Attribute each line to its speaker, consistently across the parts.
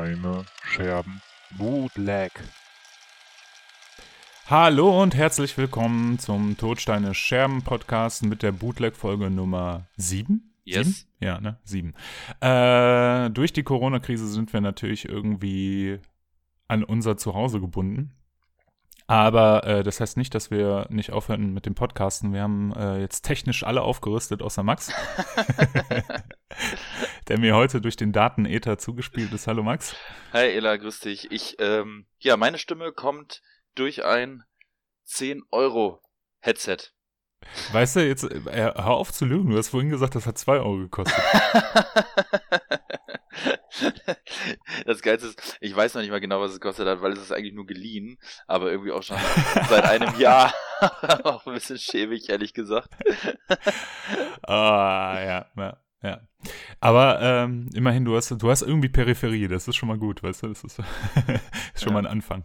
Speaker 1: Todsteine, Scherben,
Speaker 2: Bootleg. Hallo und herzlich willkommen zum Todsteine Scherben Podcast mit der Bootleg-Folge Nummer 7.
Speaker 3: Yes.
Speaker 2: Sieben? Ja, ne? Sieben. Äh, durch die Corona-Krise sind wir natürlich irgendwie an unser Zuhause gebunden. Aber äh, das heißt nicht, dass wir nicht aufhören mit dem Podcasten. Wir haben äh, jetzt technisch alle aufgerüstet, außer Max. der mir heute durch den Datenether zugespielt ist. Hallo Max.
Speaker 3: Hi Ela, grüß dich. Ich, ähm, ja, meine Stimme kommt durch ein 10 Euro Headset.
Speaker 2: Weißt du, jetzt äh, hör auf zu lügen. Du hast vorhin gesagt, das hat 2 Euro gekostet.
Speaker 3: das Geilste ist, ich weiß noch nicht mal genau, was es gekostet hat, weil es ist eigentlich nur geliehen, aber irgendwie auch schon seit einem Jahr. auch ein bisschen schäbig, ehrlich gesagt.
Speaker 2: Ah, ja, ja, ja. Aber ähm, immerhin, du hast, du hast irgendwie Peripherie, das ist schon mal gut, weißt du? Das ist, ist schon ja. mal ein Anfang.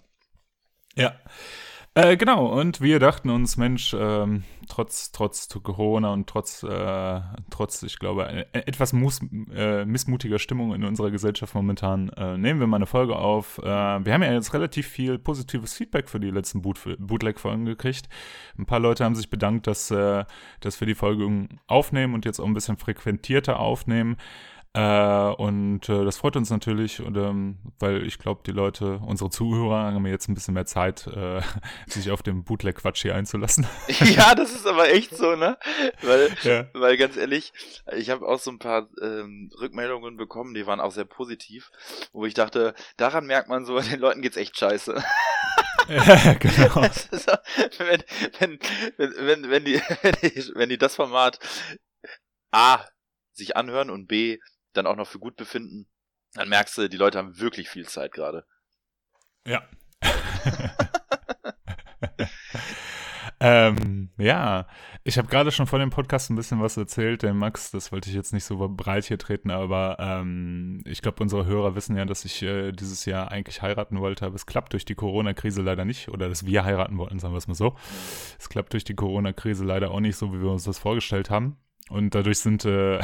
Speaker 2: Ja. Äh, genau, und wir dachten uns, Mensch, ähm, trotz, trotz Corona und trotz, äh, trotz, ich glaube, äh, etwas mus, äh, missmutiger Stimmung in unserer Gesellschaft momentan, äh, nehmen wir mal eine Folge auf. Äh, wir haben ja jetzt relativ viel positives Feedback für die letzten Boot, Bootleg-Folgen gekriegt. Ein paar Leute haben sich bedankt, dass, dass wir die Folge aufnehmen und jetzt auch ein bisschen frequentierter aufnehmen. Äh, und äh, das freut uns natürlich, und, ähm, weil ich glaube, die Leute, unsere Zuhörer, haben jetzt ein bisschen mehr Zeit, äh, sich auf den Bootleg-Quatsch hier einzulassen.
Speaker 3: ja, das ist aber echt so, ne? Weil, ja. weil ganz ehrlich, ich habe auch so ein paar ähm, Rückmeldungen bekommen, die waren auch sehr positiv, wo ich dachte, daran merkt man so, den Leuten geht's echt scheiße.
Speaker 2: ja, genau.
Speaker 3: So, wenn, wenn, wenn, wenn, die, wenn die das Format A sich anhören und B dann auch noch für gut befinden, dann merkst du, die Leute haben wirklich viel Zeit gerade.
Speaker 2: Ja. ähm, ja, ich habe gerade schon vor dem Podcast ein bisschen was erzählt, der Max, das wollte ich jetzt nicht so breit hier treten, aber ähm, ich glaube, unsere Hörer wissen ja, dass ich äh, dieses Jahr eigentlich heiraten wollte, aber es klappt durch die Corona-Krise leider nicht, oder dass wir heiraten wollten, sagen wir es mal so. Es klappt durch die Corona-Krise leider auch nicht so, wie wir uns das vorgestellt haben. Und dadurch sind äh,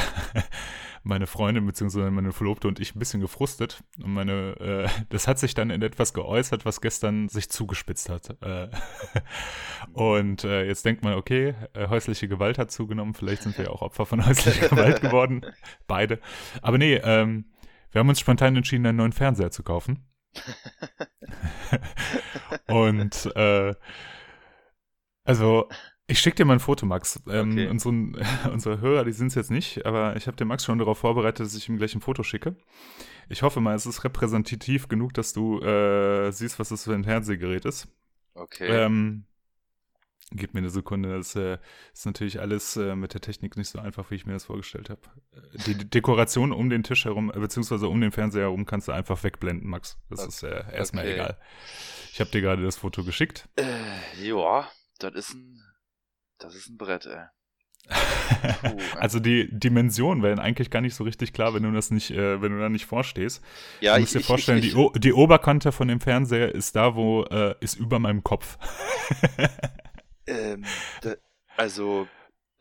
Speaker 2: meine Freundin bzw. meine Verlobte und ich ein bisschen gefrustet. Und meine, äh, das hat sich dann in etwas geäußert, was gestern sich zugespitzt hat. Äh, und äh, jetzt denkt man, okay, äh, häusliche Gewalt hat zugenommen, vielleicht sind wir ja auch Opfer von häuslicher Gewalt geworden. Beide. Aber nee, ähm, wir haben uns spontan entschieden, einen neuen Fernseher zu kaufen. und äh, also ich schicke dir mal ein Foto, Max. Ähm, okay. unseren, unsere Hörer, die sind es jetzt nicht, aber ich habe den Max schon darauf vorbereitet, dass ich ihm gleich ein Foto schicke. Ich hoffe mal, es ist repräsentativ genug, dass du äh, siehst, was das für ein Fernsehgerät ist.
Speaker 3: Okay.
Speaker 2: Ähm, gib mir eine Sekunde. Das äh, ist natürlich alles äh, mit der Technik nicht so einfach, wie ich mir das vorgestellt habe. Die Dekoration um den Tisch herum, beziehungsweise um den Fernseher herum, kannst du einfach wegblenden, Max. Das okay. ist äh, erstmal okay. egal. Ich habe dir gerade das Foto geschickt.
Speaker 3: Äh, ja, das ist ein das ist ein Brett, ey.
Speaker 2: Puh, also die Dimensionen werden eigentlich gar nicht so richtig klar, wenn du das nicht, äh, wenn du da nicht vorstehst. Ja, du musst ich, dir vorstellen, ich, ich, die, die Oberkante von dem Fernseher ist da, wo äh, ist über meinem Kopf.
Speaker 3: ähm, da, also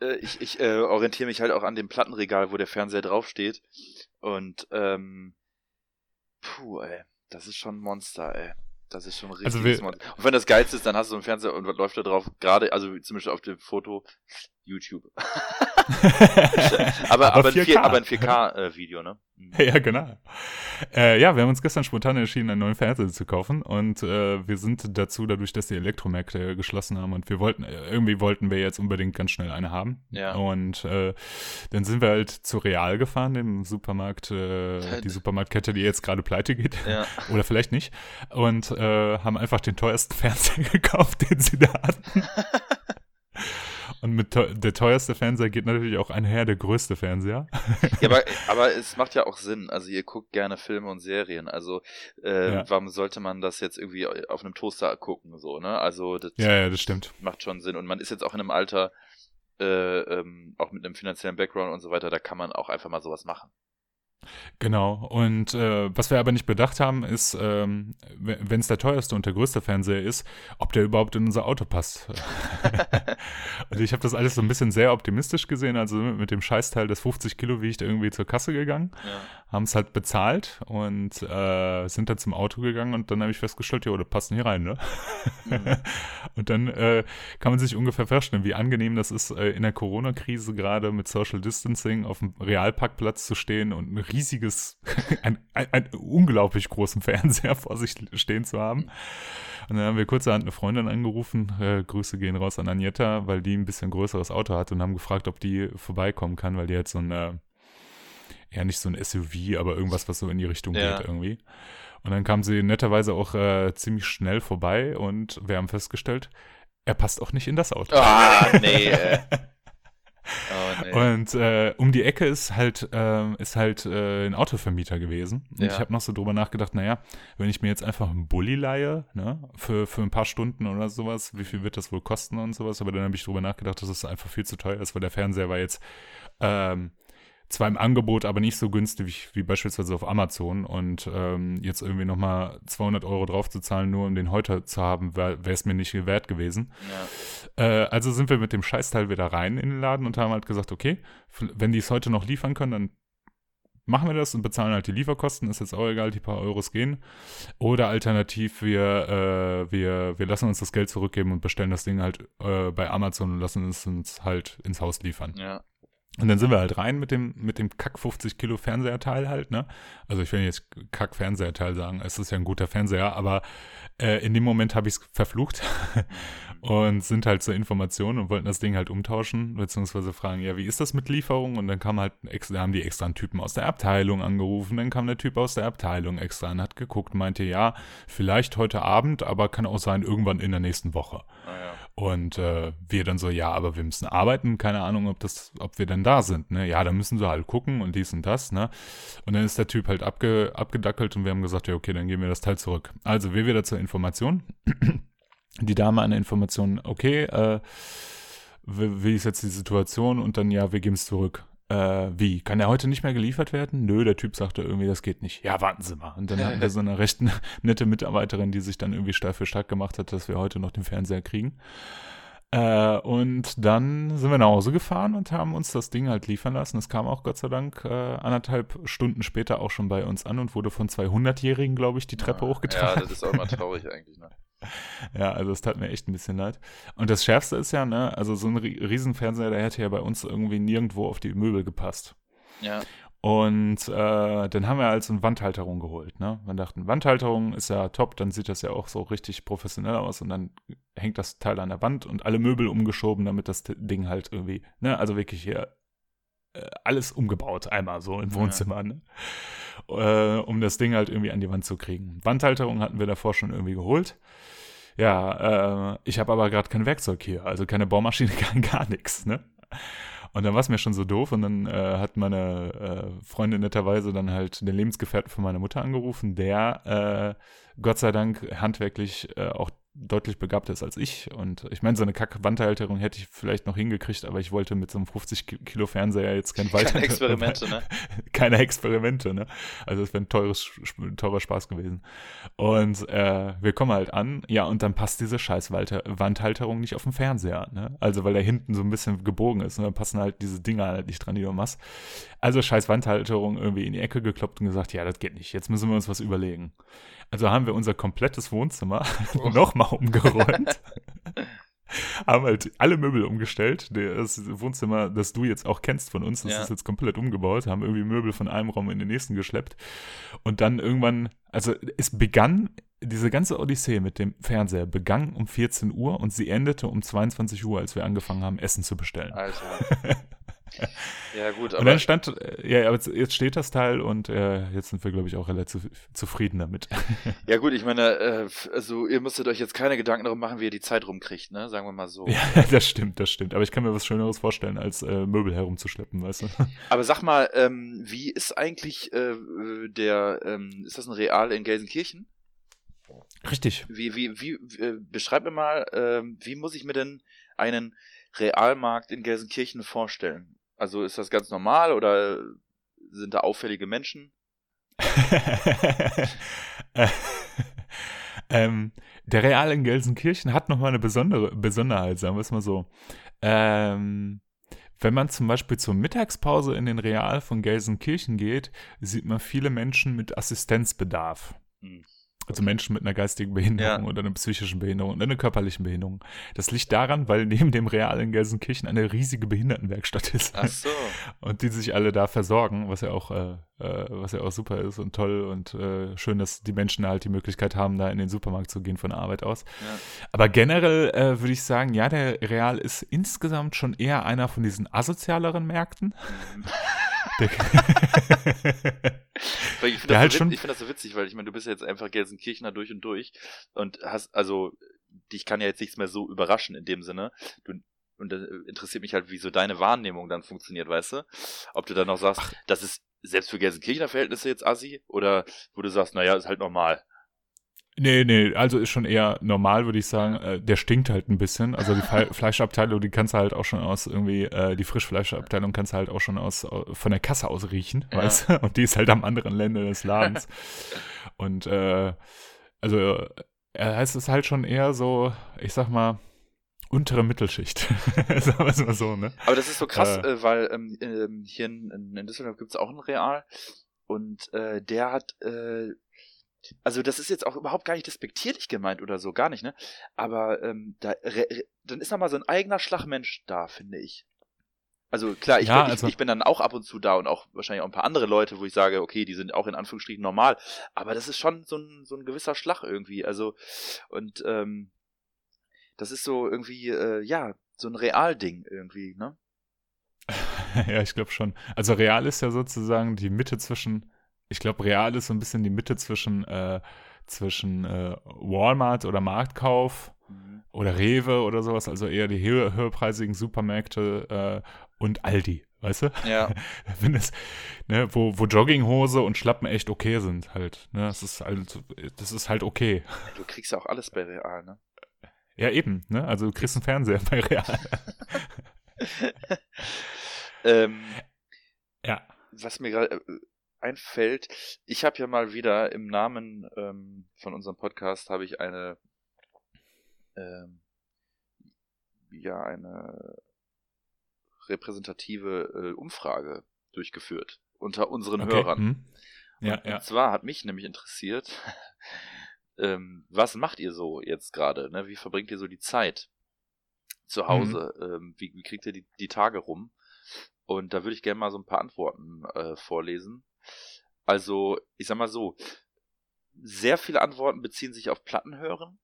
Speaker 3: äh, ich, ich äh, orientiere mich halt auch an dem Plattenregal, wo der Fernseher draufsteht. Und ähm, puh, ey, das ist schon ein Monster, ey. Das ist schon richtig. Also und wenn das geilste ist, dann hast du so einen Fernseher und was läuft da drauf? Gerade, also zumindest auf dem Foto, YouTube. aber, aber, 4K. 4, aber ein 4K-Video, äh, ne?
Speaker 2: Mhm. Ja, genau. Äh, ja, wir haben uns gestern spontan entschieden, einen neuen Fernseher zu kaufen und äh, wir sind dazu, dadurch, dass die Elektromärkte geschlossen haben und wir wollten, äh, irgendwie wollten wir jetzt unbedingt ganz schnell eine haben.
Speaker 3: Ja.
Speaker 2: Und äh, dann sind wir halt zu Real gefahren, dem Supermarkt, äh, die Supermarktkette, die jetzt gerade pleite geht.
Speaker 3: Ja.
Speaker 2: Oder vielleicht nicht. Und haben einfach den teuersten Fernseher gekauft, den sie da hatten. Und mit der teuerste Fernseher geht natürlich auch einher der größte Fernseher.
Speaker 3: Ja, aber, aber es macht ja auch Sinn. Also ihr guckt gerne Filme und Serien. Also äh, ja. warum sollte man das jetzt irgendwie auf einem Toaster gucken? So, ne? Also das,
Speaker 2: ja, ja, das stimmt.
Speaker 3: Macht schon Sinn. Und man ist jetzt auch in einem Alter, äh, ähm, auch mit einem finanziellen Background und so weiter, da kann man auch einfach mal sowas machen.
Speaker 2: Genau. Und äh, was wir aber nicht bedacht haben, ist, ähm, wenn es der teuerste und der größte Fernseher ist, ob der überhaupt in unser Auto passt. und ich habe das alles so ein bisschen sehr optimistisch gesehen. Also mit dem Scheißteil des 50 Kilo wie ich da irgendwie zur Kasse gegangen, ja. haben es halt bezahlt und äh, sind dann zum Auto gegangen und dann habe ich festgestellt, ja, das passt nicht rein, ne? Mhm. und dann äh, kann man sich ungefähr vorstellen, wie angenehm das ist, äh, in der Corona-Krise gerade mit Social Distancing auf dem Realparkplatz zu stehen und ein riesiges, ein, ein, unglaublich großen Fernseher vor sich stehen zu haben. Und dann haben wir kurzerhand eine Freundin angerufen, äh, Grüße gehen raus an Agneta, weil die ein bisschen größeres Auto hat und haben gefragt, ob die vorbeikommen kann, weil die jetzt so ein, äh, ja nicht so ein SUV, aber irgendwas, was so in die Richtung ja. geht irgendwie. Und dann kam sie netterweise auch äh, ziemlich schnell vorbei und wir haben festgestellt, er passt auch nicht in das Auto.
Speaker 3: Ah, nee.
Speaker 2: Oh, nee. Und äh, um die Ecke ist halt, äh, ist halt äh, ein Autovermieter gewesen. Und ja. ich habe noch so drüber nachgedacht, naja, wenn ich mir jetzt einfach einen Bulli leihe, ne, für, für ein paar Stunden oder sowas, wie viel wird das wohl kosten und sowas? Aber dann habe ich drüber nachgedacht, dass es einfach viel zu teuer ist, weil der Fernseher war jetzt ähm, zwar im Angebot, aber nicht so günstig wie, beispielsweise auf Amazon. Und ähm, jetzt irgendwie nochmal 200 Euro drauf zu zahlen, nur um den heute zu haben, wäre es mir nicht wert gewesen. Ja. Äh, also sind wir mit dem Scheißteil wieder rein in den Laden und haben halt gesagt, okay, wenn die es heute noch liefern können, dann machen wir das und bezahlen halt die Lieferkosten, ist jetzt auch egal, die paar Euros gehen. Oder alternativ, wir, äh, wir, wir lassen uns das Geld zurückgeben und bestellen das Ding halt äh, bei Amazon und lassen es uns halt ins Haus liefern.
Speaker 3: Ja.
Speaker 2: Und dann sind wir halt rein mit dem, mit dem Kack 50 Kilo Fernseherteil halt, ne? Also ich will jetzt Kack Fernseherteil sagen, es ist ja ein guter Fernseher, aber äh, in dem Moment habe ich es verflucht und sind halt zur Information und wollten das Ding halt umtauschen, beziehungsweise fragen, ja, wie ist das mit Lieferung? Und dann kam halt, da haben die extra einen Typen aus der Abteilung angerufen, dann kam der Typ aus der Abteilung extra und hat geguckt, meinte, ja, vielleicht heute Abend, aber kann auch sein, irgendwann in der nächsten Woche. Ah, ja. Und äh, wir dann so, ja, aber wir müssen arbeiten, keine Ahnung, ob das, ob wir denn da sind, ne? Ja, da müssen sie halt gucken und dies und das, ne? Und dann ist der Typ halt abge, abgedackelt und wir haben gesagt, ja, okay, dann geben wir das Teil zurück. Also, wir wieder zur Information. Die Dame an Information, okay, äh, wie ist jetzt die Situation? Und dann, ja, wir geben es zurück äh, wie, kann er heute nicht mehr geliefert werden? Nö, der Typ sagte irgendwie, das geht nicht. Ja, warten Sie mal. Und dann hatten wir so eine recht nette Mitarbeiterin, die sich dann irgendwie Steif für stark gemacht hat, dass wir heute noch den Fernseher kriegen. Äh, und dann sind wir nach Hause gefahren und haben uns das Ding halt liefern lassen. Es kam auch Gott sei Dank äh, anderthalb Stunden später auch schon bei uns an und wurde von 200-Jährigen, glaube ich, die Treppe ja, hochgetragen.
Speaker 3: Ja, das ist auch immer traurig eigentlich, ne?
Speaker 2: Ja, also es tat mir echt ein bisschen leid. Und das Schärfste ist ja, ne, also so ein Riesenfernseher, der hätte ja bei uns irgendwie nirgendwo auf die Möbel gepasst.
Speaker 3: Ja.
Speaker 2: Und äh, dann haben wir also eine Wandhalterung geholt. Ne? Wir dachten, Wandhalterung ist ja top, dann sieht das ja auch so richtig professionell aus und dann hängt das Teil an der Wand und alle Möbel umgeschoben, damit das Ding halt irgendwie, ne, also wirklich hier alles umgebaut, einmal so im Wohnzimmer, ne? äh, um das Ding halt irgendwie an die Wand zu kriegen. Wandhalterung hatten wir davor schon irgendwie geholt. Ja, äh, ich habe aber gerade kein Werkzeug hier, also keine Baumaschine, gar, gar nichts, ne? Und dann war es mir schon so doof und dann äh, hat meine äh, Freundin netterweise dann halt den Lebensgefährten von meiner Mutter angerufen, der äh, Gott sei Dank handwerklich äh, auch deutlich begabter ist als ich. Und ich meine, so eine Kack-Wandhalterung hätte ich vielleicht noch hingekriegt, aber ich wollte mit so einem 50 Kilo Fernseher jetzt kein weiter.
Speaker 3: Keine Experimente, ne?
Speaker 2: Keine Experimente, ne? Also es wäre ein teures, teurer Spaß gewesen. Und äh, wir kommen halt an, ja, und dann passt diese scheiß Wandhalterung nicht auf den Fernseher, ne? Also weil der hinten so ein bisschen gebogen ist und dann passen halt diese Dinger halt nicht dran, die du machst. Also scheiß Wandhalterung irgendwie in die Ecke gekloppt und gesagt, ja, das geht nicht, jetzt müssen wir uns was überlegen. Also haben wir unser komplettes Wohnzimmer oh. nochmal umgeräumt. haben halt alle Möbel umgestellt. Das Wohnzimmer, das du jetzt auch kennst von uns, das ja. ist jetzt komplett umgebaut. Haben irgendwie Möbel von einem Raum in den nächsten geschleppt. Und dann irgendwann, also es begann, diese ganze Odyssee mit dem Fernseher begann um 14 Uhr und sie endete um 22 Uhr, als wir angefangen haben, Essen zu bestellen.
Speaker 3: Alter. ja, gut,
Speaker 2: aber. Und dann stand, äh, ja, aber jetzt steht das Teil und äh, jetzt sind wir, glaube ich, auch relativ zufrieden damit.
Speaker 3: ja, gut, ich meine, äh, also ihr müsstet euch jetzt keine Gedanken darum machen, wie ihr die Zeit rumkriegt, ne? Sagen wir mal so.
Speaker 2: Ja, das stimmt, das stimmt. Aber ich kann mir was Schöneres vorstellen, als äh, Möbel herumzuschleppen, weißt du?
Speaker 3: Aber sag mal, ähm, wie ist eigentlich äh, der, ähm, ist das ein Real in Gelsenkirchen?
Speaker 2: Richtig.
Speaker 3: Wie, wie, wie, äh, beschreib mir mal, äh, wie muss ich mir denn einen Realmarkt in Gelsenkirchen vorstellen? Also ist das ganz normal oder sind da auffällige Menschen?
Speaker 2: ähm, der Real in Gelsenkirchen hat nochmal eine besondere Besonderheit, sagen wir es mal so. Ähm, wenn man zum Beispiel zur Mittagspause in den Real von Gelsenkirchen geht, sieht man viele Menschen mit Assistenzbedarf. Hm. Also Menschen mit einer geistigen Behinderung ja. oder einer psychischen Behinderung oder einer körperlichen Behinderung. Das liegt daran, weil neben dem Real in Gelsenkirchen eine riesige Behindertenwerkstatt ist.
Speaker 3: Ach so.
Speaker 2: Und die sich alle da versorgen, was ja auch, äh, äh, was ja auch super ist und toll und äh, schön, dass die Menschen halt die Möglichkeit haben, da in den Supermarkt zu gehen von der Arbeit aus. Ja. Aber generell äh, würde ich sagen, ja, der Real ist insgesamt schon eher einer von diesen asozialeren Märkten. Mhm.
Speaker 3: ich finde das, so find das, so witzig, weil ich meine, du bist ja jetzt einfach Gelsenkirchener durch und durch und hast, also, dich kann ja jetzt nichts mehr so überraschen in dem Sinne. Du, und das interessiert mich halt, wie so deine Wahrnehmung dann funktioniert, weißt du? Ob du dann noch sagst, Ach. das ist selbst für Gelsenkirchener Verhältnisse jetzt assi oder wo du sagst, naja, ist halt normal.
Speaker 2: Nee, nee, also ist schon eher normal, würde ich sagen. Äh, der stinkt halt ein bisschen. Also die Fleischabteilung, die kannst du halt auch schon aus irgendwie, äh, die Frischfleischabteilung kannst du halt auch schon aus von der Kasse aus riechen, ja. weißt du? Und die ist halt am anderen Ende des Ladens. Und äh, also äh, es ist halt schon eher so, ich sag mal, untere Mittelschicht. Sagen wir es mal so, ne?
Speaker 3: Aber das ist so krass, äh, äh weil ähm, ähm, hier in, in Düsseldorf gibt es auch ein Real und äh, der hat äh, also das ist jetzt auch überhaupt gar nicht despektierlich gemeint oder so, gar nicht, ne? Aber ähm, da, re, re, dann ist noch mal so ein eigener Schlagmensch da, finde ich. Also klar, ich, ja, bin, also ich, ich, bin dann auch ab und zu da und auch wahrscheinlich auch ein paar andere Leute, wo ich sage, okay, die sind auch in Anführungsstrichen normal, aber das ist schon so ein, so ein gewisser Schlag irgendwie. Also und ähm, das ist so irgendwie, äh, ja, so ein Realding irgendwie, ne?
Speaker 2: ja, ich glaube schon. Also real ist ja sozusagen die Mitte zwischen ich glaube, Real ist so ein bisschen die Mitte zwischen, äh, zwischen äh, Walmart oder Marktkauf mhm. oder Rewe oder sowas, also eher die höher, höherpreisigen Supermärkte äh, und Aldi, weißt du?
Speaker 3: Ja.
Speaker 2: Wenn es, ne, wo, wo Jogginghose und Schlappen echt okay sind halt. Ne? Das ist halt, das ist halt okay.
Speaker 3: Du kriegst ja auch alles bei Real, ne?
Speaker 2: Ja, eben, ne? Also du kriegst einen Fernseher bei Real.
Speaker 3: ähm, ja. Was mir gerade äh, einfällt, ich habe ja mal wieder im Namen ähm, von unserem Podcast habe ich eine ähm, ja eine repräsentative äh, Umfrage durchgeführt unter unseren okay. Hörern. Hm. Ja, und, ja. und zwar hat mich nämlich interessiert, ähm, was macht ihr so jetzt gerade? Ne? Wie verbringt ihr so die Zeit zu Hause? Mhm. Ähm, wie, wie, kriegt ihr die, die Tage rum? Und da würde ich gerne mal so ein paar Antworten äh, vorlesen. Also, ich sag mal so, sehr viele Antworten beziehen sich auf Plattenhören.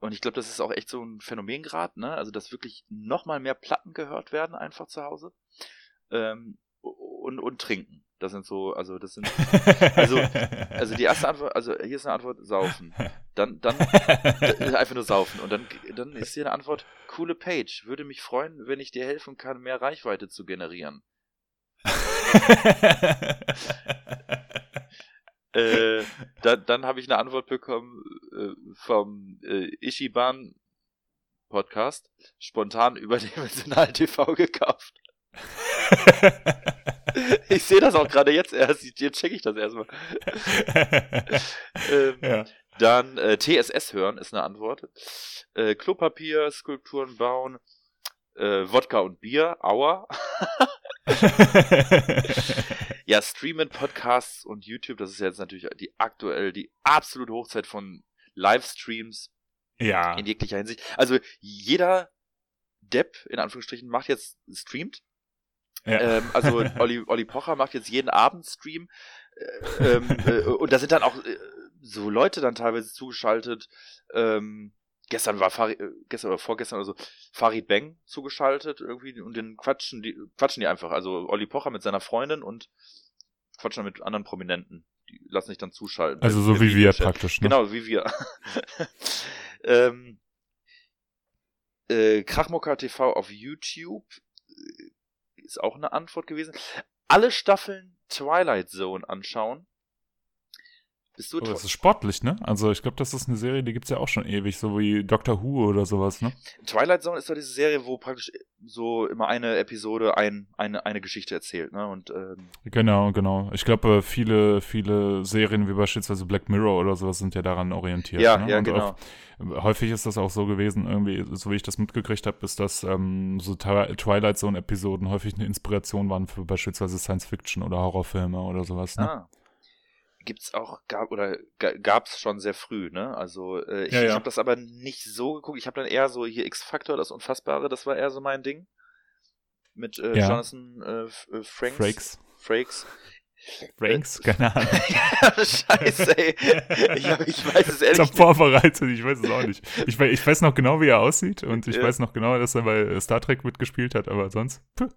Speaker 3: Und ich glaube, das ist auch echt so ein Phänomen gerade, ne? Also, dass wirklich nochmal mehr Platten gehört werden, einfach zu Hause. Ähm, und, und trinken. Das sind so, also das sind, also, also die erste Antwort, also hier ist eine Antwort, saufen. Dann, dann, einfach nur saufen. Und dann, dann ist hier eine Antwort, coole Page. Würde mich freuen, wenn ich dir helfen kann, mehr Reichweite zu generieren. äh, dann dann habe ich eine Antwort bekommen äh, vom äh, Ishiban Podcast, spontan überdimensional TV gekauft. ich sehe das auch gerade jetzt erst, jetzt checke ich das erstmal. ähm, ja. Dann äh, TSS hören ist eine Antwort. Äh, Klopapier, Skulpturen bauen, äh, Wodka und Bier, Aua. ja, Streamen, Podcasts und YouTube, das ist jetzt natürlich die aktuell die absolute Hochzeit von Livestreams.
Speaker 2: Ja.
Speaker 3: In jeglicher Hinsicht. Also jeder Depp, in Anführungsstrichen, macht jetzt, streamt. Ja. Ähm, also Olli, Olli Pocher macht jetzt jeden Abend Stream. Äh, ähm, äh, und da sind dann auch äh, so Leute dann teilweise zugeschaltet, ähm, gestern war Farid, äh, gestern oder vorgestern oder so, Farid Bang zugeschaltet irgendwie und den quatschen die, quatschen die einfach. Also Olli Pocher mit seiner Freundin und quatschen mit anderen Prominenten. Die lassen sich dann zuschalten.
Speaker 2: Also so wie wir praktisch,
Speaker 3: ne? Genau, wie wir. ähm, äh, Krachmocker TV auf YouTube äh, ist auch eine Antwort gewesen. Alle Staffeln Twilight Zone anschauen.
Speaker 2: Bist du oh, das ist sportlich, ne? Also ich glaube, das ist eine Serie, die gibt es ja auch schon ewig, so wie Doctor Who oder sowas, ne?
Speaker 3: Twilight Zone ist doch diese Serie, wo praktisch so immer eine Episode ein, eine, eine Geschichte erzählt, ne? Und ähm,
Speaker 2: Genau, genau. Ich glaube, viele, viele Serien wie beispielsweise Black Mirror oder sowas sind ja daran orientiert.
Speaker 3: ja,
Speaker 2: ne?
Speaker 3: ja,
Speaker 2: Und
Speaker 3: genau.
Speaker 2: Häufig ist das auch so gewesen, irgendwie, so wie ich das mitgekriegt habe, ist, dass ähm, so Twi- Twilight Zone-Episoden häufig eine Inspiration waren für beispielsweise Science-Fiction oder Horrorfilme oder sowas. Ne?
Speaker 3: Ah. Gibt's auch, gab, oder ga- gab's schon sehr früh, ne? Also, äh, ich,
Speaker 2: Ja,
Speaker 3: ich
Speaker 2: ja.
Speaker 3: habe das aber nicht so geguckt. Ich habe dann eher so hier X-Factor, das Unfassbare, das war eher so mein Ding. Mit äh,
Speaker 2: Ja.
Speaker 3: Jonathan äh, äh, Franks.
Speaker 2: Frakes.
Speaker 3: Frakes.
Speaker 2: Franks? Keine Ahnung.
Speaker 3: Scheiße, ey. Ich, hab, ich weiß es
Speaker 2: Ich
Speaker 3: ehrlich
Speaker 2: hab
Speaker 3: nicht.
Speaker 2: vorbereitet, ich weiß es auch nicht. Ich, ich weiß noch genau, wie er aussieht und ich
Speaker 3: Ja.
Speaker 2: weiß noch genau, dass er bei Star Trek mitgespielt hat, aber sonst. Puh.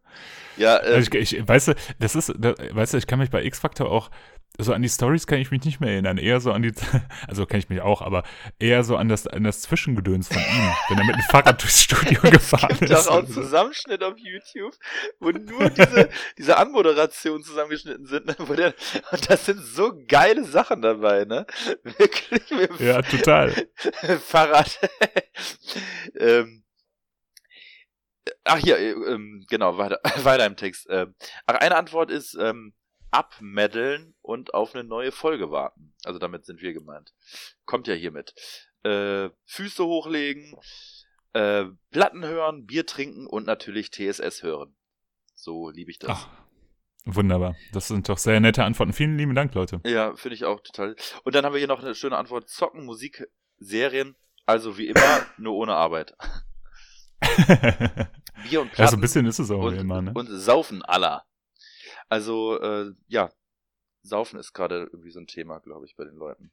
Speaker 3: Ja, äh,
Speaker 2: Also ich, ich, weißt du, das ist, da, weißt du, ich kann mich bei X-Factor auch, so an die Stories kann ich mich nicht mehr erinnern, eher so an die, also kann ich mich auch, aber eher so an das, an das Zwischengedöns von ihm, wenn er mit dem Fahrrad durchs Studio gefahren
Speaker 3: gibt
Speaker 2: ist.
Speaker 3: doch auch
Speaker 2: so.
Speaker 3: Zusammenschnitt auf YouTube, wo nur diese, diese Anmoderationen zusammengeschnitten sind, ne? wo der, und das sind so geile Sachen dabei, ne? Wirklich
Speaker 2: Ja, total.
Speaker 3: Fahrrad. ähm, ach hier, äh, ähm, genau, weiter, weiter im Text. Ähm, ach, eine Antwort ist ähm, abmeddeln und auf eine neue Folge warten. Also damit sind wir gemeint. Kommt ja hiermit. Äh, Füße hochlegen, äh, Platten hören, Bier trinken und natürlich TSS hören. So liebe ich das.
Speaker 2: Ach, wunderbar. Das sind doch sehr nette Antworten. Vielen lieben Dank, Leute.
Speaker 3: Ja, finde ich auch total. Und dann haben wir hier noch eine schöne Antwort. Zocken, Musik, Serien, also wie immer, nur ohne Arbeit. Bier und Platten
Speaker 2: ja, so ein bisschen ist es auch
Speaker 3: und,
Speaker 2: immer, ne?
Speaker 3: und Saufen aller. Also, äh, ja, Saufen ist gerade irgendwie so ein Thema, glaube ich, bei den Leuten.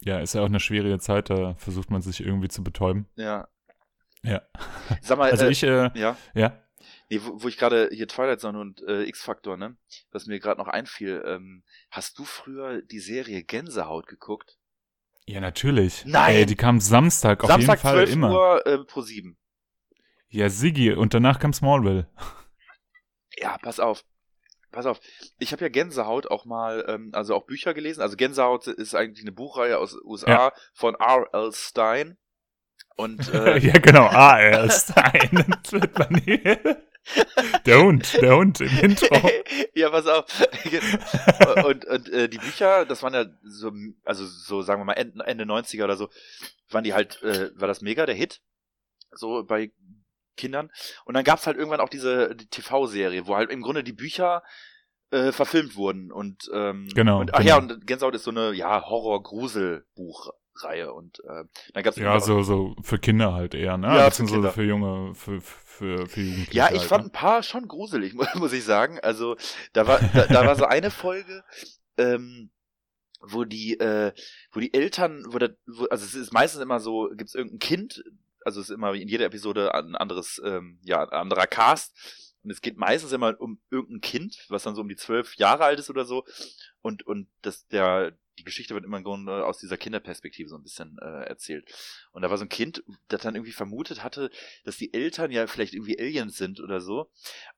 Speaker 2: Ja, ist ja auch eine schwierige Zeit, da versucht man sich irgendwie zu betäuben.
Speaker 3: Ja.
Speaker 2: Ja.
Speaker 3: Sag mal,
Speaker 2: Also
Speaker 3: äh,
Speaker 2: ich, äh,
Speaker 3: ja,
Speaker 2: ja.
Speaker 3: nee, wo, wo ich gerade hier Twilight Zone und äh, X-Factor, ne, was mir gerade noch einfiel, ähm, hast du früher die Serie Gänsehaut geguckt?
Speaker 2: Ja, natürlich.
Speaker 3: Nein!
Speaker 2: Ey, die kam Samstag, auf
Speaker 3: Samstag
Speaker 2: jeden Fall
Speaker 3: 12
Speaker 2: immer.
Speaker 3: Uhr äh, pro 7.
Speaker 2: Ja, Siggi, und danach kam Smallville.
Speaker 3: Ja, pass auf. Pass auf. Ich habe ja Gänsehaut auch mal, ähm, also auch Bücher gelesen. Also Gänsehaut ist eigentlich eine Buchreihe aus USA
Speaker 2: Ja.
Speaker 3: von R.L. Stein. Und äh,
Speaker 2: ja, genau. Ist ein. Das wird man hier- der Hund, der Hund im Intro.
Speaker 3: ja, pass auf. und und äh, die Bücher, das waren ja so, also so sagen wir mal Ende, Ende 90er oder so, waren die halt, äh, war das mega der Hit. So bei Kindern. Und dann gab's halt irgendwann auch diese die TV-Serie, wo halt im Grunde die Bücher äh, verfilmt wurden. Und, ähm,
Speaker 2: Genau,
Speaker 3: Und, ach
Speaker 2: genau.
Speaker 3: ja, und Gänsehaut ist so eine ja, Horror-Grusel-Buchreihe. Und äh, dann gab's
Speaker 2: Ja, so, so für Kinder halt eher, ne?
Speaker 3: Ja, für
Speaker 2: Beziehungsweise
Speaker 3: Kinder.
Speaker 2: für junge, für, für, für Jugendliche.
Speaker 3: Ja, ich
Speaker 2: halt,
Speaker 3: fand
Speaker 2: ne?
Speaker 3: ein paar schon gruselig, mu- muss ich sagen. Also da war da, da war so eine Folge, ähm, wo die äh, wo die Eltern, wo, der, wo also es ist meistens immer so, gibt's irgendein Kind, also es ist immer in jeder Episode ein anderes, ähm, ja, ein anderer Cast. Und es geht meistens immer um irgendein Kind, was dann so um die zwölf Jahre alt ist oder so. Und, und das, der, die Geschichte wird immer im Grunde aus dieser Kinderperspektive so ein bisschen äh, erzählt. Und da war so ein Kind, das dann irgendwie vermutet hatte, dass die Eltern ja vielleicht irgendwie Aliens sind oder so.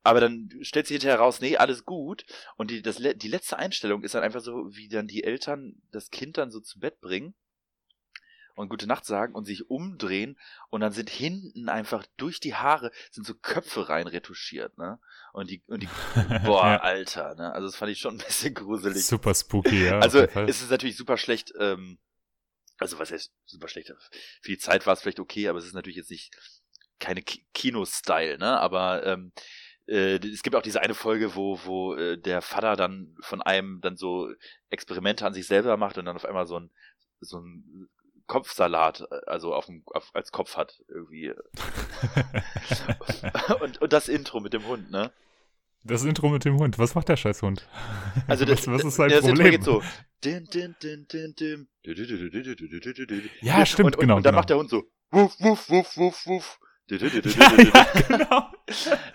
Speaker 3: Aber dann stellt sich hinterher raus, nee, alles gut. Und die, das, die letzte Einstellung ist dann einfach so, wie dann die Eltern das Kind dann so zu Bett bringen und gute Nacht sagen und sich umdrehen und dann sind hinten einfach durch die Haare sind so Köpfe rein retuschiert, ne? Und die, und die, boah,
Speaker 2: Ja.
Speaker 3: Alter, ne? Also das fand ich schon ein bisschen gruselig.
Speaker 2: Super spooky, ja.
Speaker 3: Also es ist natürlich super schlecht, ähm, also was heißt super schlecht? Für die Zeit war es vielleicht okay, aber es ist natürlich jetzt nicht keine Ki Kino-Style, ne? Aber ähm, äh, es gibt auch diese eine Folge, wo, wo äh, der Vater dann von einem dann so Experimente an sich selber macht und dann auf einmal so ein, so ein Kopfsalat, also auf dem, auf, als Kopf hat, irgendwie. und, und das Intro mit dem Hund, ne?
Speaker 2: Das Intro mit dem Hund. Was macht der scheiß Hund?
Speaker 3: Also das,
Speaker 2: was, was ist sein
Speaker 3: das
Speaker 2: Problem?
Speaker 3: Intro geht so.
Speaker 2: Ja, stimmt,
Speaker 3: und,
Speaker 2: genau.
Speaker 3: Und dann
Speaker 2: genau.
Speaker 3: macht der Hund so. Wuff, wuff, wuff, wuff, wuff.
Speaker 2: Ja, genau.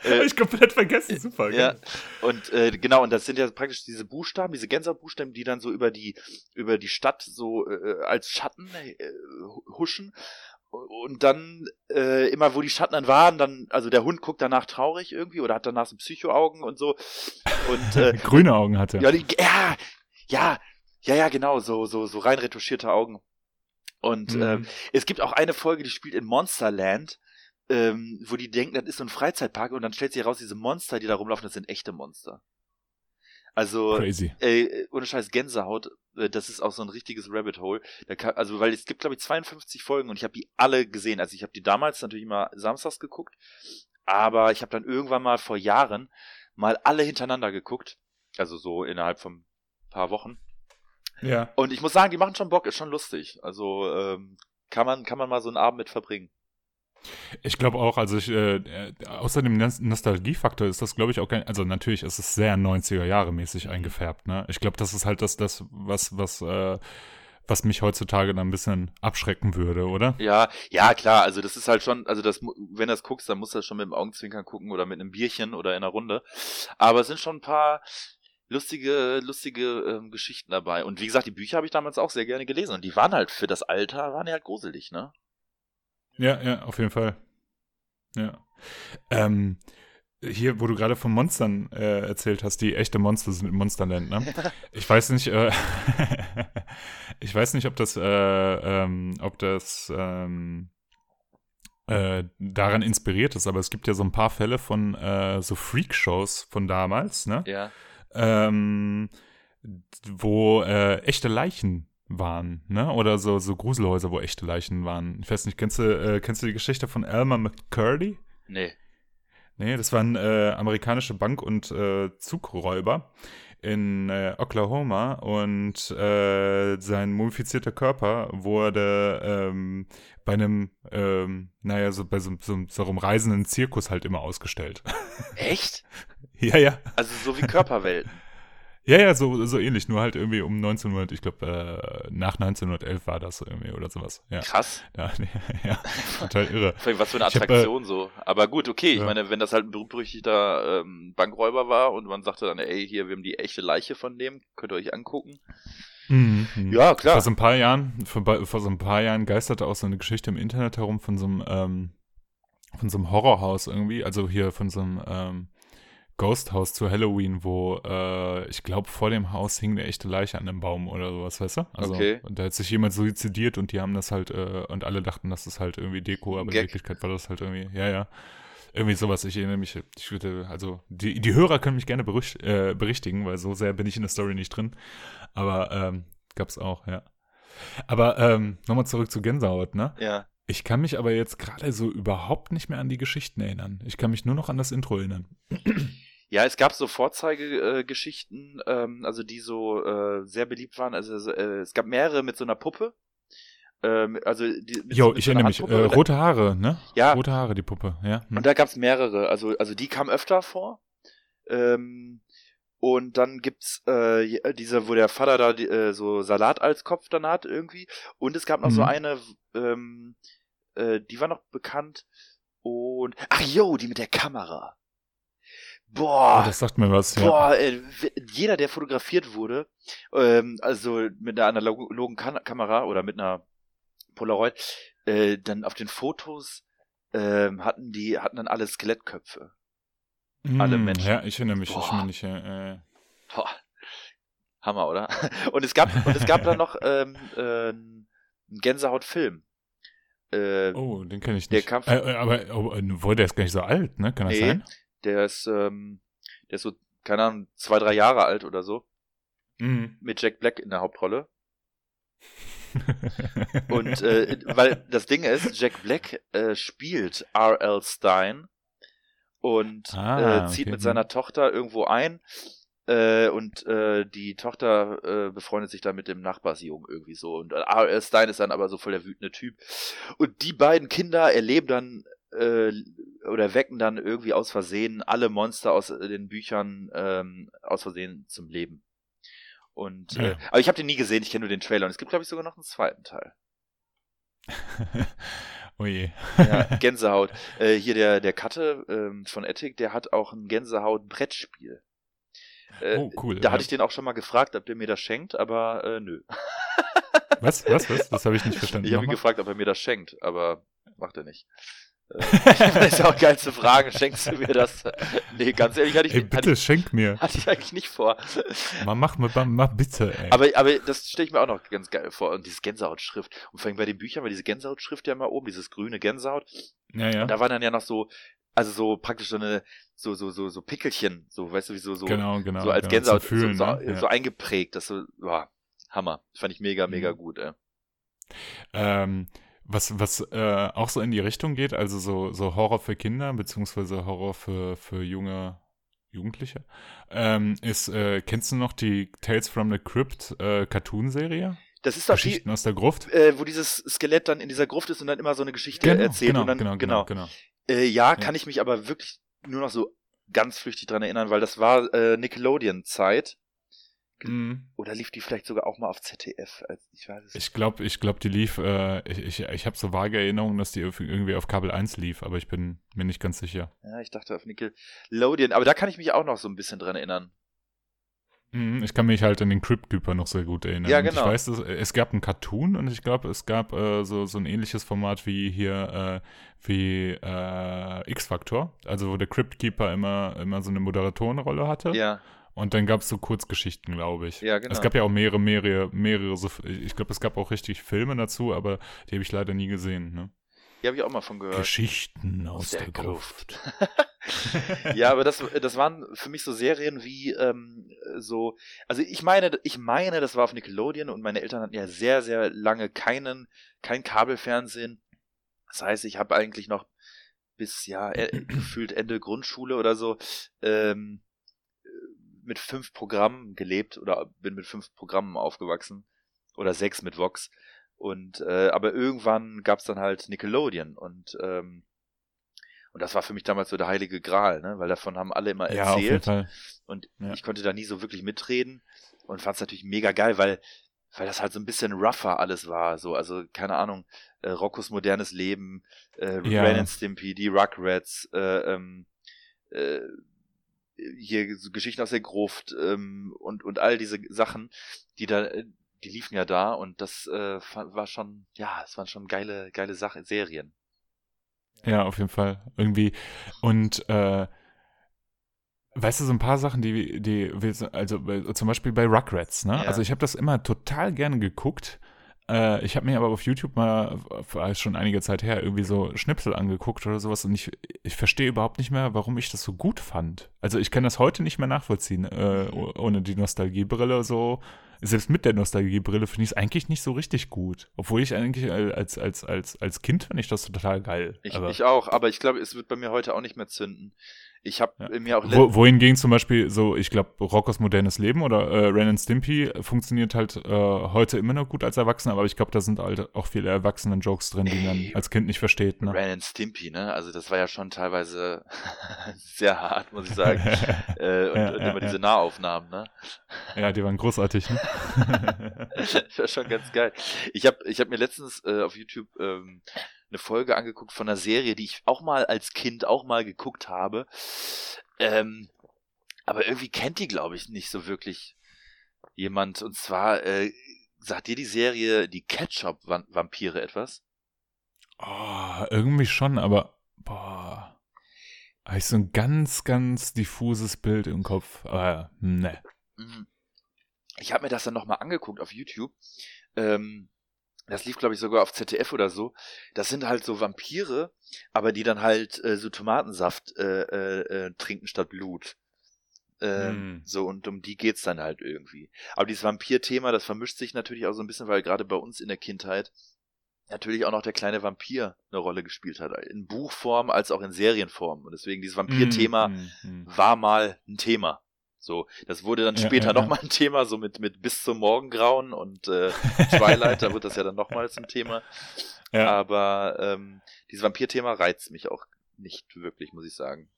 Speaker 3: Äh,
Speaker 2: ich komplett vergessen. Super.
Speaker 3: Ja,
Speaker 2: genau.
Speaker 3: und äh, genau, und das sind ja praktisch diese Buchstaben, diese Gänsehautbuchstaben, die dann so über die über die Stadt so äh, als Schatten äh, huschen. Und dann äh, immer, wo die Schatten dann waren, dann, also der Hund guckt danach traurig irgendwie oder hat danach so Psychoaugen und so. Und äh,
Speaker 2: Grüne Augen hat er.
Speaker 3: ja, die, ja, ja, ja, ja, genau, so so so rein retuschierte Augen. Und
Speaker 2: Mhm.
Speaker 3: ähm, es gibt auch eine Folge, die spielt in Monsterland. Ähm, wo die denken, das ist so ein Freizeitpark und dann stellt sich heraus, diese Monster, die da rumlaufen, das sind echte Monster. Also,
Speaker 2: Crazy.
Speaker 3: Ey, ohne Scheiß Gänsehaut, äh, das ist auch so ein richtiges Rabbit Hole. Kann, also, weil es gibt, glaube ich, 52 Folgen und ich habe die alle gesehen. Also ich habe die damals natürlich immer samstags geguckt, aber ich habe dann irgendwann mal vor Jahren mal alle hintereinander geguckt. Also so innerhalb von paar Wochen.
Speaker 2: Ja.
Speaker 3: Und ich muss sagen, die machen schon Bock, ist schon lustig. Also ähm, kann man kann man mal so einen Abend mit verbringen.
Speaker 2: Ich glaube auch, also ich, äh, äh, außer dem Nos- Nostalgiefaktor ist das, glaube ich, auch kein, also natürlich ist es sehr 90er Jahre mäßig eingefärbt, ne? Ich glaube, das ist halt das, das, was, was, äh, was mich heutzutage dann ein bisschen abschrecken würde, oder?
Speaker 3: Ja, ja, klar, also das ist halt schon, also das, wenn du das guckst, dann musst du das schon mit dem Augenzwinkern gucken oder mit einem Bierchen oder in einer Runde. Aber es sind schon ein paar lustige, lustige ähm, Geschichten dabei. Und wie gesagt, die Bücher habe ich damals auch sehr gerne gelesen. Und die waren halt für das Alter, waren die halt gruselig, ne?
Speaker 2: Ja, ja, auf jeden Fall. Ja. Ähm, hier, wo du gerade von Monstern äh, erzählt hast, die echte Monster sind im Monsterland, ne? Ich weiß nicht, äh, ich weiß nicht, ob das, äh, ähm, ob das ähm, äh, daran inspiriert ist, aber es gibt ja so ein paar Fälle von äh, so Freak-Shows von damals, ne?
Speaker 3: Ja.
Speaker 2: ähm, wo äh, echte Leichen waren, ne? Oder so, so Gruselhäuser, wo echte Leichen waren. Ich weiß nicht, kennst du, äh, kennst du die Geschichte von Elmer McCurdy?
Speaker 3: Nee.
Speaker 2: Nee, das waren äh, amerikanische Bank- und äh, Zugräuber in äh, Oklahoma und äh, sein mumifizierter Körper wurde ähm, bei einem, ähm, naja, so bei so, so, so einem reisenden Zirkus halt immer ausgestellt.
Speaker 3: Echt?
Speaker 2: ja, ja.
Speaker 3: Also so wie Körperwelten.
Speaker 2: Ja, ja, so, so ähnlich, nur halt irgendwie um 1900, ich glaube, äh, nach 1911 war das irgendwie oder sowas. Ja,
Speaker 3: Krass.
Speaker 2: ja, ja total irre.
Speaker 3: Was für eine
Speaker 2: hab, äh,
Speaker 3: Attraktion so. Aber gut, okay, ich
Speaker 2: Ja.
Speaker 3: meine, wenn das halt ein berühmt-berüchtigter ähm, Bankräuber war und man sagte dann, ey, hier, wir haben die echte Leiche von dem, könnt ihr euch angucken.
Speaker 2: Mhm, mhm.
Speaker 3: Ja, klar.
Speaker 2: Vor so ein paar Jahren, vor, vor so ein paar Jahren geisterte auch so eine Geschichte im Internet herum von so einem, ähm, von so einem Horrorhaus irgendwie, also hier von so einem ähm, Ghosthaus zu Halloween, wo äh, ich glaube vor dem Haus hing eine echte Leiche an einem Baum oder sowas, weißt du? Also
Speaker 3: Okay.
Speaker 2: und da hat sich jemand suizidiert und die haben das halt äh, und alle dachten, das ist halt irgendwie Deko, aber in
Speaker 3: Gag.
Speaker 2: Wirklichkeit war das halt irgendwie, ja, ja. Irgendwie sowas, ich erinnere mich, ich würde, also die, die Hörer können mich gerne berücht, äh, berichtigen, weil so sehr bin ich in der Story nicht drin. Aber ähm, gab's auch, ja. Aber ähm, nochmal zurück zu Gänsehaut, ne?
Speaker 3: Ja.
Speaker 2: Ich kann mich aber jetzt gerade so überhaupt nicht mehr an die Geschichten erinnern. Ich kann mich nur noch an das Intro erinnern.
Speaker 3: Ja, es gab so Vorzeigegeschichten, äh, ähm, also die so äh, sehr beliebt waren. Also äh, es gab mehrere mit so einer Puppe. Ähm, also die,
Speaker 2: Jo,
Speaker 3: mit
Speaker 2: ich
Speaker 3: so
Speaker 2: erinnere mich. Äh, rote Haare, ne?
Speaker 3: Ja.
Speaker 2: Rote Haare, die Puppe, ja. Hm.
Speaker 3: Und da gab's mehrere. Also, also die kamen öfter vor. Ähm, und dann gibt's äh, diese, wo der Vater da die, äh, so Salat als Kopf dann hat irgendwie. Und es gab noch so
Speaker 2: Mhm.
Speaker 3: eine, ähm, äh, die war noch bekannt. Und ach jo, die mit der Kamera. Boah.
Speaker 2: Oh, das sagt mir was.
Speaker 3: Boah, äh, jeder, der fotografiert wurde, ähm, also mit einer analogen Kan Kamera oder mit einer Polaroid, äh, dann auf den Fotos ähm, hatten die hatten dann alle Skelettköpfe. alle
Speaker 2: Hm,
Speaker 3: Menschen.
Speaker 2: Ja, ich erinnere mich. Ich
Speaker 3: Boah.
Speaker 2: erinnere mich äh, äh,
Speaker 3: Boah. Hammer, oder? Und es gab und es gab dann noch ähm, äh, einen Gänsehautfilm. Äh,
Speaker 2: oh, den kenne ich
Speaker 3: Der
Speaker 2: nicht.
Speaker 3: Kampf-
Speaker 2: Äh, äh, aber oh, äh, wohl, der ist gar nicht so alt, ne? Kann das
Speaker 3: Nee.
Speaker 2: sein?
Speaker 3: Der ist ähm, der ist so keine Ahnung zwei drei Jahre alt oder so
Speaker 2: Mhm.
Speaker 3: mit Jack Black in der Hauptrolle. Und äh, weil das Ding ist, Jack Black äh, spielt R.L. Stein und
Speaker 2: Ah,
Speaker 3: äh, zieht
Speaker 2: okay.
Speaker 3: mit seiner Tochter irgendwo ein äh, und äh, die Tochter äh, befreundet sich dann mit dem Nachbarsjungen irgendwie so und R.L. Stein ist dann aber so voll der wütende Typ und die beiden Kinder erleben dann äh, oder wecken dann irgendwie aus Versehen alle Monster aus äh, den Büchern ähm, aus Versehen zum Leben. Und
Speaker 2: Ja.
Speaker 3: äh, aber ich habe den nie gesehen, ich kenne nur den Trailer und es gibt glaube ich sogar noch einen zweiten Teil.
Speaker 2: oh je.
Speaker 3: Ja, Gänsehaut. Äh, hier der, der Katte ähm, von Ethic, der hat auch ein Gänsehaut-Brettspiel. Äh,
Speaker 2: Oh, cool,
Speaker 3: Da
Speaker 2: ja.
Speaker 3: hatte ich den auch schon mal gefragt, ob der mir das schenkt, aber äh, nö.
Speaker 2: Was, was, was? Das habe ich nicht verstanden.
Speaker 3: Ich habe ihn gefragt, ob er mir das schenkt, aber macht er nicht. Das ist ja auch geil zu fragen, schenkst du mir das? Nee, ganz ehrlich, hatte ich,
Speaker 2: ey, bitte,
Speaker 3: hatte
Speaker 2: schenk mir.
Speaker 3: hatte ich eigentlich nicht vor.
Speaker 2: Mal mach, mal, mach bitte, ey.
Speaker 3: Aber, aber das stelle ich mir auch noch ganz geil vor. Und dieses Gänsehautschrift. Und vor allem bei den Büchern war diese Gänsehautschrift ja immer oben, dieses grüne Gänsehaut.
Speaker 2: ja, ja.
Speaker 3: Und da waren dann ja noch so, also so praktisch so eine, so, so, so, so Pickelchen, so, weißt du, wie so, so,
Speaker 2: genau, genau.
Speaker 3: so als
Speaker 2: genau,
Speaker 3: Gänsehaut,
Speaker 2: Fühlen,
Speaker 3: so, so,
Speaker 2: ne? ja.
Speaker 3: so eingeprägt. Das so, boah, Hammer. Das fand ich mega, mega
Speaker 2: Mhm.
Speaker 3: gut, ey.
Speaker 2: Ähm, was was äh, auch so in die Richtung geht, also so, so Horror für Kinder, beziehungsweise Horror für, für junge Jugendliche, ähm, ist, äh, kennst du noch die Tales from the Crypt äh, Cartoon-Serie?
Speaker 3: Das ist doch die,
Speaker 2: Geschichten aus der Gruft?
Speaker 3: äh, wo dieses Skelett dann in dieser Gruft ist und dann immer so eine Geschichte erzählt.
Speaker 2: genau,
Speaker 3: und dann,
Speaker 2: genau, genau, genau.
Speaker 3: Äh, ja, kann ich mich aber wirklich nur noch so ganz flüchtig dran erinnern, weil das war äh, Nickelodeon-Zeit.
Speaker 2: Mhm.
Speaker 3: Oder lief die vielleicht sogar auch mal auf ZDF? Ich weiß es nicht.
Speaker 2: Ich glaube, ich glaub, die lief, äh, ich, ich, ich habe so vage Erinnerungen, dass die irgendwie auf Kabel 1 lief, aber ich bin mir nicht ganz sicher.
Speaker 3: Ja, ich dachte auf Nickelodeon. Aber da kann ich mich auch noch so ein bisschen dran erinnern.
Speaker 2: Mhm, Ich kann mich halt an den Crypt noch sehr gut erinnern.
Speaker 3: Ja,
Speaker 2: Und
Speaker 3: genau.
Speaker 2: ich weiß, dass, es gab einen Cartoon und ich glaube, es gab äh, so, so ein ähnliches Format wie hier, äh, wie äh, X-Factor, also wo der Crypt immer, immer so eine Moderatorenrolle hatte.
Speaker 3: Ja,
Speaker 2: Und dann gab es so Kurzgeschichten, glaube ich.
Speaker 3: ja, genau.
Speaker 2: Es gab ja auch mehrere, mehrere, mehrere, ich glaube, es gab auch richtig Filme dazu, aber die habe ich leider nie gesehen. Ne?
Speaker 3: Die habe ich auch mal von gehört.
Speaker 2: Geschichten aus der, Gruft.
Speaker 3: ja, aber das, das waren für mich so Serien wie ähm, so, also ich meine, ich meine, das war auf Nickelodeon und meine Eltern hatten ja sehr, sehr lange keinen, kein Kabelfernsehen. Das heißt, ich habe eigentlich noch bis ja äh, gefühlt Ende Grundschule oder so ähm, äh, mit fünf Programmen gelebt oder bin mit fünf Programmen aufgewachsen oder sechs mit Vox und äh, aber irgendwann gab's dann halt Nickelodeon und ähm, und das war für mich damals so der heilige Gral, ne? weil davon haben alle immer
Speaker 2: Ja, auf jeden
Speaker 3: erzählt
Speaker 2: Fall.
Speaker 3: und
Speaker 2: Ja.
Speaker 3: ich konnte da nie so wirklich mitreden und fand es natürlich mega geil, weil weil das halt so ein bisschen rougher alles war, so also keine Ahnung, äh, Roccos modernes Leben, äh,
Speaker 2: Ja.
Speaker 3: Ren and Stimpy, die Rugrats, äh, ähm, äh, hier so Geschichten aus der Gruft ähm, und und all diese Sachen, die da äh, die liefen ja da und das äh, war schon ja, es waren schon geile geile Sachen Serien.
Speaker 2: Ja, auf jeden Fall. Irgendwie. Und äh, weißt du, so ein paar Sachen, die, die, also zum Beispiel bei Rugrats, ne?
Speaker 3: Ja.
Speaker 2: Also ich habe das immer total gerne geguckt. Äh, ich habe mir aber auf YouTube mal, ist schon einige Zeit her, irgendwie so Schnipsel angeguckt oder sowas und ich, ich verstehe überhaupt nicht mehr, warum ich das so gut fand. Also ich kann das heute nicht mehr nachvollziehen, äh, oh- ohne die Nostalgiebrille so. Selbst mit der Nostalgiebrille finde ich es eigentlich nicht so richtig gut. Obwohl ich eigentlich als, als, als, als Kind fand ich das total geil.
Speaker 3: Ich, ich auch, aber ich glaube, es wird bei mir heute auch nicht mehr zünden. Ich habe
Speaker 2: Ja.
Speaker 3: mir auch
Speaker 2: Wo, wohingegen zum Beispiel so, ich glaube, Rockers modernes Leben oder äh, Ren and Stimpy funktioniert halt äh, heute immer noch gut als Erwachsener, aber ich glaube, da sind halt auch viele Erwachsenen-Jokes drin, die man als Kind nicht versteht. Ne?
Speaker 3: Ren and Stimpy, ne? Also das war ja schon teilweise sehr hart, muss ich sagen. äh, und,
Speaker 2: Ja,
Speaker 3: und
Speaker 2: ja,
Speaker 3: immer
Speaker 2: ja.
Speaker 3: diese Nahaufnahmen, ne?
Speaker 2: ja, die waren großartig. Ne?
Speaker 3: das war schon ganz geil. Ich habe ich hab mir letztens äh, auf YouTube ähm, eine Folge angeguckt von einer Serie, die ich auch mal als Kind auch mal geguckt habe. Ähm, aber irgendwie kennt die, glaube ich, nicht so wirklich jemand. Und zwar, äh, sagt dir die Serie Die Ketchup-Vampire etwas?
Speaker 2: oh, irgendwie schon, aber boah. Habe ich so ein ganz, ganz diffuses Bild im Kopf. Aber ne.
Speaker 3: Mhm. Ich habe mir das dann nochmal angeguckt auf YouTube. Ähm, das lief, glaube ich, sogar auf ZDF oder so. Das sind halt so Vampire, aber die dann halt äh, so Tomatensaft äh, äh, äh, trinken statt Blut. Ähm,
Speaker 2: Hm.
Speaker 3: So, und um die geht's dann halt irgendwie. Aber dieses Vampir-Thema, das vermischt sich natürlich auch so ein bisschen, weil gerade bei uns in der Kindheit natürlich auch noch der kleine Vampir eine Rolle gespielt hat. In Buchform als auch in Serienform. Und deswegen dieses Vampir-Thema
Speaker 2: Mm, mm, mm.
Speaker 3: war mal ein Thema. So, das wurde dann
Speaker 2: Ja,
Speaker 3: später
Speaker 2: ja,
Speaker 3: noch
Speaker 2: ja.
Speaker 3: nochmal ein Thema, so mit, mit bis zum Morgengrauen und äh, Twilight, da wird das ja dann nochmal zum Thema.
Speaker 2: Ja.
Speaker 3: Aber ähm, dieses Vampir-Thema reizt mich auch nicht wirklich, muss ich sagen.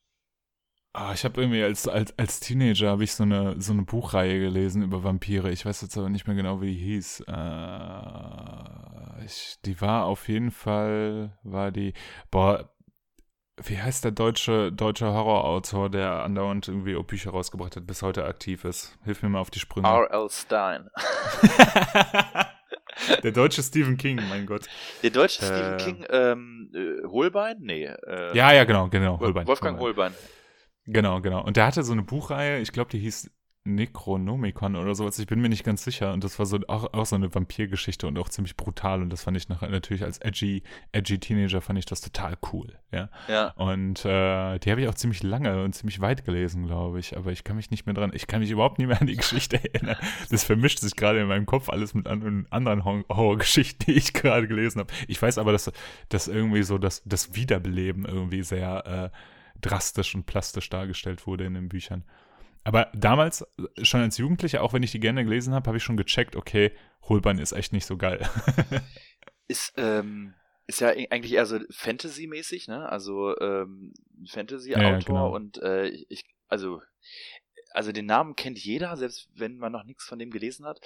Speaker 2: Ah, ich habe irgendwie als, als, als Teenager habe ich so eine, so eine Buchreihe gelesen über Vampire. Ich weiß jetzt aber nicht mehr genau, wie die hieß. Äh, ich, die war auf jeden Fall, war die, boah, wie heißt der deutsche, deutsche Horrorautor, der andauernd irgendwie auch Bücher rausgebracht hat, bis heute aktiv ist? Hilf mir mal auf die Sprünge.
Speaker 3: R.L. Stein.
Speaker 2: Der deutsche Stephen King, mein Gott.
Speaker 3: Der deutsche äh, Stephen King, ähm, äh, Holbein? Nee. Äh,
Speaker 2: ja, ja, genau, genau.
Speaker 3: Holbein. Wolfgang Holbein. Holbein.
Speaker 2: Genau, genau. Und der hatte so eine Buchreihe, ich glaube, die hieß Necronomicon oder sowas, ich bin mir nicht ganz sicher. Und das war so auch, auch so eine Vampirgeschichte und auch ziemlich brutal. Und das fand ich nachher natürlich als edgy, edgy Teenager fand ich das total cool. Ja.
Speaker 3: ja.
Speaker 2: Und äh, die habe ich auch ziemlich lange und ziemlich weit gelesen, glaube ich. Aber ich kann mich nicht mehr dran, ich kann mich überhaupt nicht mehr an die Geschichte erinnern. Das vermischt sich gerade in meinem Kopf alles mit anderen, anderen Horrorgeschichten, die ich gerade gelesen habe. Ich weiß aber, dass, dass irgendwie so das, das Wiederbeleben irgendwie sehr äh, drastisch und plastisch dargestellt wurde in den Büchern. Aber damals, schon als Jugendlicher, auch wenn ich die gerne gelesen habe, habe ich schon gecheckt, okay, Holbein ist echt nicht so geil.
Speaker 3: ist, ähm, ist ja eigentlich eher so Fantasy-mäßig, ne? Also ähm, Fantasy-Autor ja, ja, genau. und äh, ich, also, also den Namen kennt jeder, selbst wenn man noch nichts von dem gelesen hat.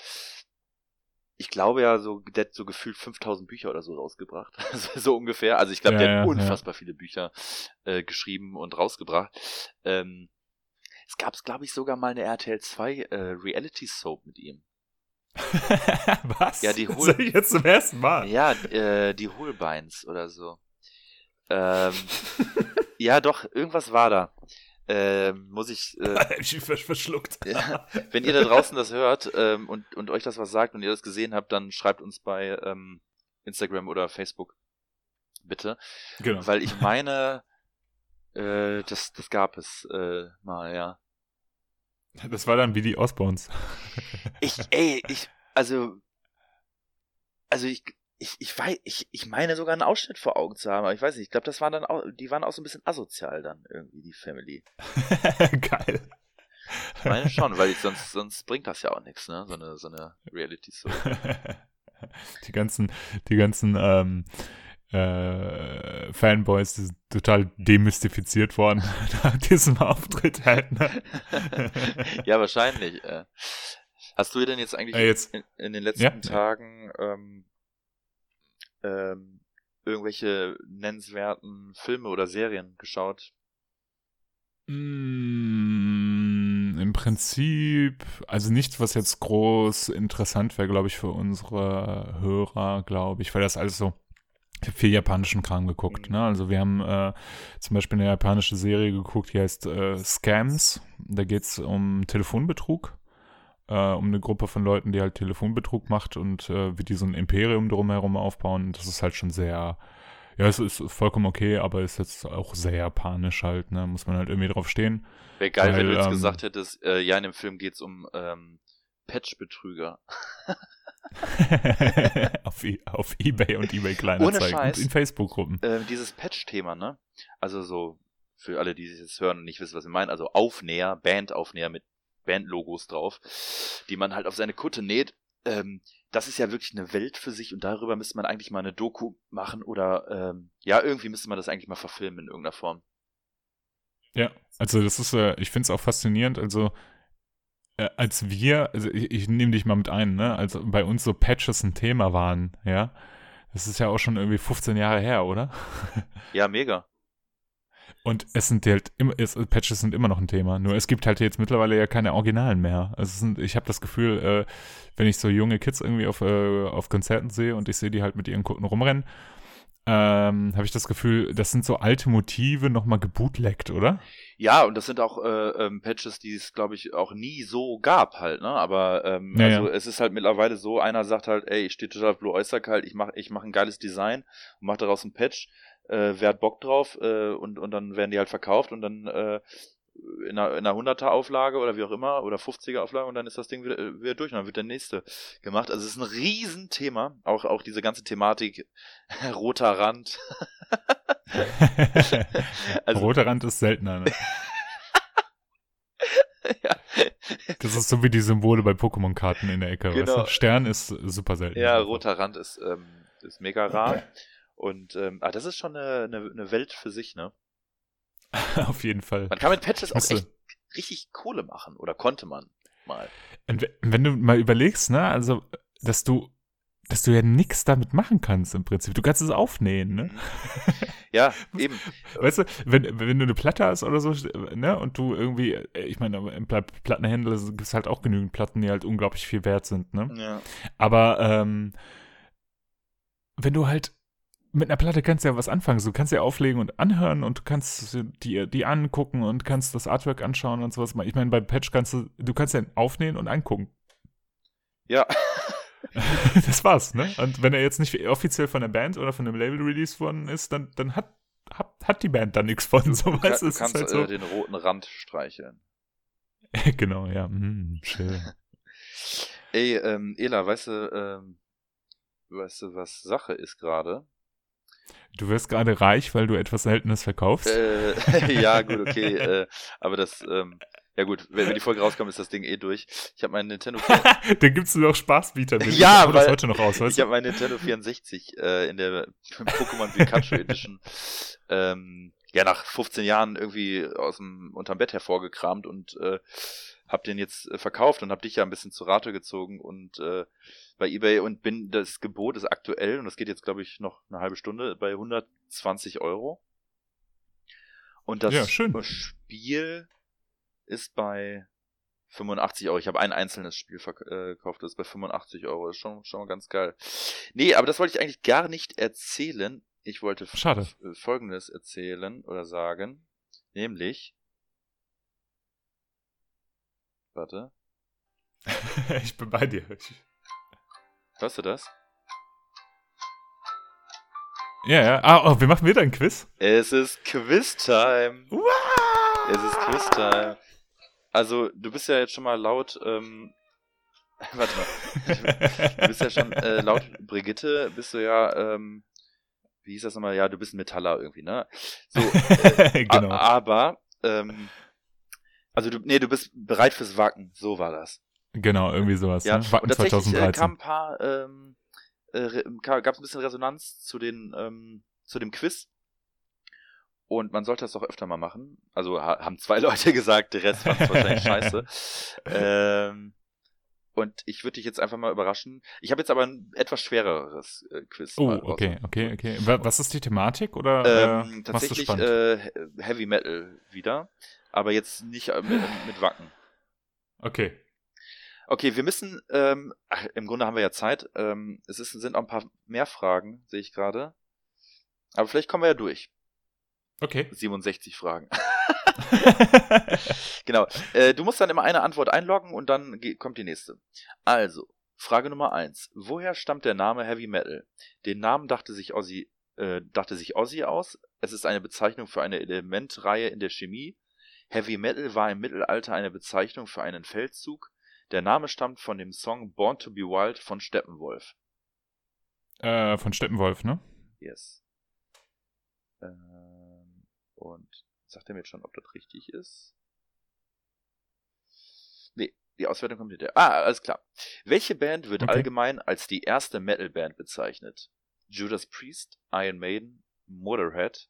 Speaker 3: Ich glaube ja, so, der hat so gefühlt 5000 Bücher oder so rausgebracht. so ungefähr. Also ich glaube, ja, der hat unfassbar viele Bücher äh, geschrieben und rausgebracht. Ähm, es gab, glaube ich, sogar mal eine RTL 2 äh, Reality Soap mit ihm.
Speaker 2: Was?
Speaker 3: Ja, die Hol
Speaker 2: ich jetzt zum ersten Mal.
Speaker 3: Ja, äh, die Holbeins oder so. Ähm, ja, doch, irgendwas war da. Ähm, muss ich. Äh,
Speaker 2: ich verschluckt.
Speaker 3: ja, wenn ihr da draußen das hört ähm, und, und euch das was sagt und ihr das gesehen habt, dann schreibt uns bei ähm, Instagram oder Facebook. Bitte.
Speaker 2: Genau.
Speaker 3: Weil ich meine, äh, das, das gab es äh, mal, ja.
Speaker 2: Das war dann wie die Osborns.
Speaker 3: ich, ey, ich, also, also ich, ich, ich weiß, ich, ich meine sogar einen Ausschnitt vor Augen zu haben, aber ich weiß nicht, ich glaube, das waren dann auch, die waren auch so ein bisschen asozial dann irgendwie, die Family.
Speaker 2: Geil.
Speaker 3: Ich meine schon, weil ich sonst, sonst bringt das ja auch nichts, ne? So eine, so eine Reality Soap.
Speaker 2: die ganzen, die ganzen, ähm, äh, Fanboys die sind total demystifiziert worden nach diesem Auftritt halt. Ne?
Speaker 3: ja, wahrscheinlich. Äh. Hast du denn jetzt eigentlich
Speaker 2: äh, jetzt,
Speaker 3: in, in, den letzten ja, Tagen ähm, ähm, irgendwelche nennenswerten Filme oder Serien geschaut?
Speaker 2: Mm, Im Prinzip, also nichts, was jetzt groß interessant wäre, glaube ich, für unsere Hörer, glaube ich, weil das alles so ich habe viel japanischen Kram geguckt. Ne? Also wir haben äh, zum Beispiel eine japanische Serie geguckt, die heißt äh, Scams. Da geht es um Telefonbetrug, äh, um eine Gruppe von Leuten, die halt Telefonbetrug macht und äh, wie die so ein Imperium drumherum aufbauen. Das ist halt schon sehr, ja, es ist vollkommen okay, aber ist jetzt auch sehr japanisch halt. Ne? Muss man halt irgendwie drauf stehen.
Speaker 3: Wäre geil, weil, wenn du jetzt ähm, gesagt hättest, äh, ja, in dem Film geht es um ähm, Patch-Betrüger.
Speaker 2: auf, e auf Ebay und Ebay Kleinanzeigen und in Facebook-Gruppen.
Speaker 3: Äh, dieses Patch-Thema, ne? Also so, für alle, die sich jetzt hören und nicht wissen, was ich meine, also Aufnäher, Bandaufnäher mit Bandlogos drauf, die man halt auf seine Kutte näht. Ähm, das ist ja wirklich eine Welt für sich und darüber müsste man eigentlich mal eine Doku machen oder ähm, ja, irgendwie müsste man das eigentlich mal verfilmen in irgendeiner Form.
Speaker 2: Ja, also das ist, äh, ich finde es auch faszinierend, also als wir, also ich, ich nehme dich mal mit ein, ne, als bei uns so Patches ein Thema waren, ja, das ist ja auch schon irgendwie 15 Jahre her, oder?
Speaker 3: Ja, mega.
Speaker 2: Und es sind halt immer, es, Patches sind immer noch ein Thema. Nur es gibt halt jetzt mittlerweile ja keine Originalen mehr. Also sind, ich habe das Gefühl, äh, wenn ich so junge Kids irgendwie auf, äh, auf Konzerten sehe und ich sehe die halt mit ihren Kunden rumrennen, ähm, habe ich das Gefühl, das sind so alte Motive nochmal gebootleckt, oder?
Speaker 3: Ja, und das sind auch äh, ähm, Patches, die es, glaube ich, auch nie so gab halt, ne? Aber ähm,
Speaker 2: ja,
Speaker 3: also es ist halt mittlerweile so, einer sagt halt, ey, ich stehe total auf Blue Oyster Cult, ich mache ich mach ein geiles Design und mache daraus ein Patch, äh, wer hat Bock drauf äh, und, und dann werden die halt verkauft und dann äh, in einer, in einer 100er Auflage oder wie auch immer oder 50er Auflage und dann ist das Ding wieder, äh, wieder durch und dann wird der nächste gemacht. Also es ist ein Riesenthema, auch, auch diese ganze Thematik roter Rand.
Speaker 2: also, roter Rand ist seltener, ne? ja. Das ist so wie die Symbole bei Pokémon-Karten in der Ecke. Genau. Weißt du? Stern ist super selten.
Speaker 3: Ja, roter Rand ist, ähm, ist mega rar. Und ähm, ah, das ist schon eine, eine, eine Welt für sich, ne?
Speaker 2: Auf jeden Fall.
Speaker 3: Man kann mit Patches auch echt richtig Kohle machen oder konnte man mal.
Speaker 2: Und wenn du mal überlegst, ne, also, dass du dass du ja nichts damit machen kannst im Prinzip. Du kannst es aufnähen, ne?
Speaker 3: Mhm. Ja, eben.
Speaker 2: Weißt du, wenn, wenn du eine Platte hast oder so, ne, und du irgendwie, ich meine, im Plattenhändler gibt es halt auch genügend Platten, die halt unglaublich viel wert sind, ne?
Speaker 3: Ja.
Speaker 2: Aber ähm, wenn du halt mit einer Platte kannst du ja was anfangen. Du kannst ja auflegen und anhören und du kannst die, die angucken und kannst das Artwork anschauen und sowas. Ich meine, bei Patch kannst du, du kannst ja aufnehmen und angucken.
Speaker 3: Ja.
Speaker 2: das war's, ne? Und wenn er jetzt nicht offiziell von der Band oder von dem Label released worden ist, dann, dann hat, hat, hat die Band da nichts von. So,
Speaker 3: du, du kannst
Speaker 2: halt
Speaker 3: so. äh, den roten Rand streicheln.
Speaker 2: genau, ja. Hm, schön.
Speaker 3: Ey, ähm, Ela, weißt du, ähm, weißt du, was Sache ist gerade?
Speaker 2: Du wirst gerade reich, weil du etwas Seltenes verkaufst.
Speaker 3: Äh, ja, gut, okay. äh, aber das, ähm, ja gut, wenn, wenn die Folge rauskommt, ist das Ding eh durch. Ich habe meinen Nintendo.
Speaker 2: da gibt's nur noch Spaßbieter mit.
Speaker 3: ja,
Speaker 2: ich
Speaker 3: weil,
Speaker 2: das heute noch aus, weißt
Speaker 3: Ich habe meinen Nintendo 64 äh, in der Pokémon Pikachu Edition ähm, ja nach 15 Jahren irgendwie aus dem unterm Bett hervorgekramt und äh, hab den jetzt äh, verkauft und hab dich ja ein bisschen zu Rate gezogen und äh, bei eBay und bin das Gebot ist aktuell und das geht jetzt glaube ich noch eine halbe Stunde bei 120 Euro. Und das
Speaker 2: Ja, schön.
Speaker 3: Spiel ist bei 85 Euro. Ich habe ein einzelnes Spiel verk- äh, das ist bei 85 Euro. Das ist schon, schon mal ganz geil. Nee, aber das wollte ich eigentlich gar nicht erzählen. Ich wollte
Speaker 2: Schade.
Speaker 3: f- Folgendes erzählen oder sagen. Nämlich. Warte.
Speaker 2: ich bin bei dir.
Speaker 3: Hörst du das?
Speaker 2: ja, ja. Ah, oh, wir machen wieder ein Quiz.
Speaker 3: Es ist Quiz-Time. Es ist Quiz-Time. Also, du bist ja jetzt schon mal laut, ähm, warte mal. Du bist ja schon äh, laut Brigitte, bist du ja, ähm, wie hieß das nochmal? Ja, du bist ein Metaller irgendwie, ne? So, äh,
Speaker 2: genau.
Speaker 3: aber, ähm, also du, nee, du bist bereit fürs Wacken, so war das.
Speaker 2: Genau, irgendwie sowas.
Speaker 3: Ja,
Speaker 2: ne? Wacken
Speaker 3: und tatsächlich äh,
Speaker 2: 2013.
Speaker 3: kam ein paar, ähm, äh, gab es ein bisschen Resonanz zu den, ähm, zu dem Quiz. Und man sollte das doch öfter mal machen. Also ha haben zwei Leute gesagt, der Rest fand es wahrscheinlich scheiße. Ähm, und ich würde dich jetzt einfach mal überraschen. Ich habe jetzt aber ein etwas schwereres äh, Quiz.
Speaker 2: Oh, okay, okay, okay. Wa- Was ist die Thematik oder
Speaker 3: Ähm,
Speaker 2: äh, du
Speaker 3: tatsächlich äh, Heavy Metal wieder. Aber jetzt nicht äh, mit, mit Wacken.
Speaker 2: okay.
Speaker 3: Okay, wir müssen, ähm, ach, im Grunde haben wir ja Zeit. Ähm, es ist, sind auch ein paar mehr Fragen, sehe ich gerade. Aber vielleicht kommen wir ja durch.
Speaker 2: Okay.
Speaker 3: 67 Fragen. genau. Äh, du musst dann immer eine Antwort einloggen und dann kommt die nächste. Also, Frage Nummer eins: Woher stammt der Name Heavy Metal? Den Namen dachte sich Ozzy, äh, dachte sich Ozzy aus. Es ist eine Bezeichnung für eine Elementreihe in der Chemie. Heavy Metal war im Mittelalter eine Bezeichnung für einen Feldzug. Der Name stammt von dem Song Born to be Wild von Steppenwolf.
Speaker 2: äh, von Steppenwolf, ne?
Speaker 3: Yes. Ähm, und sagt er mir jetzt schon, ob das richtig ist? Nee, die Auswertung kommt hinterher. Ah, alles klar. Welche Band wird
Speaker 2: Okay.
Speaker 3: allgemein als die erste Metal-Band bezeichnet? Judas Priest, Iron Maiden, Motorhead,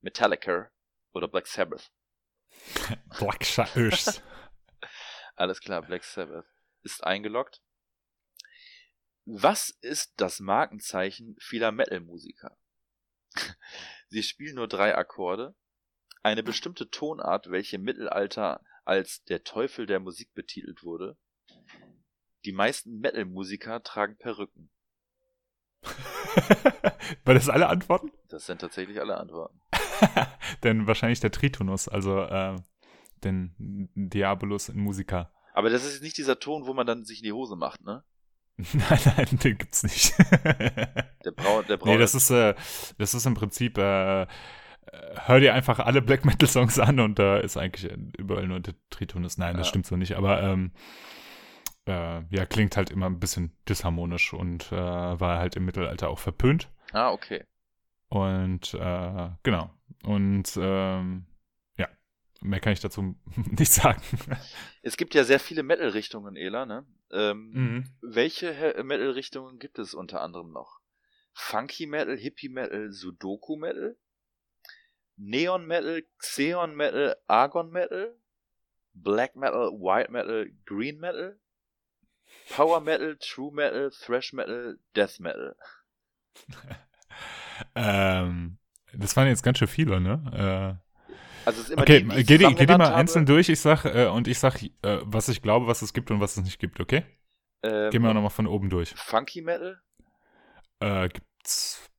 Speaker 3: Metallica oder Black Sabbath?
Speaker 2: Black Shadows.
Speaker 3: Alles klar, Black Sabbath ist eingeloggt. Was ist das Markenzeichen vieler Metal-Musiker? Sie spielen nur drei Akkorde. Eine bestimmte Tonart, welche im Mittelalter als der Teufel der Musik betitelt wurde. Die meisten Metal-Musiker tragen Perücken.
Speaker 2: War das alle Antworten?
Speaker 3: Das sind tatsächlich alle Antworten.
Speaker 2: Denn wahrscheinlich der Tritonus, also äh, den Diabolus in Musica.
Speaker 3: Aber das ist nicht dieser Ton, wo man dann sich in die Hose macht, ne?
Speaker 2: nein, nein, den gibt's nicht.
Speaker 3: Der Brau, der Brau
Speaker 2: nee, das ist, äh, das ist im Prinzip, äh, hör dir einfach alle Black Metal Songs an und da ist eigentlich überall nur der Tritonus. Nein, das
Speaker 3: Ja.
Speaker 2: stimmt so nicht, aber ähm, äh, ja, klingt halt immer ein bisschen disharmonisch und äh, war halt im Mittelalter auch verpönt.
Speaker 3: Ah, okay.
Speaker 2: Und äh, genau. Und ähm, ja, mehr kann ich dazu nicht sagen.
Speaker 3: Es gibt ja sehr viele Metal-Richtungen, Ela, ne? Ähm,
Speaker 2: Mhm.
Speaker 3: Welche He- Metal-Richtungen gibt es unter anderem noch? Funky Metal, Hippie Metal, Sudoku Metal, Neon Metal, Xeon Metal, Argon Metal, Black Metal, White Metal, Green Metal, Power Metal, True Metal, Thrash Metal, Death Metal.
Speaker 2: ähm, das waren jetzt ganz schön viele, ne? Äh,
Speaker 3: also es ist immer
Speaker 2: okay,
Speaker 3: die, die
Speaker 2: geh, die, geh die mal
Speaker 3: habe.
Speaker 2: einzeln durch, ich sag, äh, und ich sag, äh, was ich glaube, was es gibt und was es nicht gibt, okay?
Speaker 3: Ähm,
Speaker 2: Gehen wir nochmal von oben durch.
Speaker 3: Funky Metal.
Speaker 2: Äh, gibt's.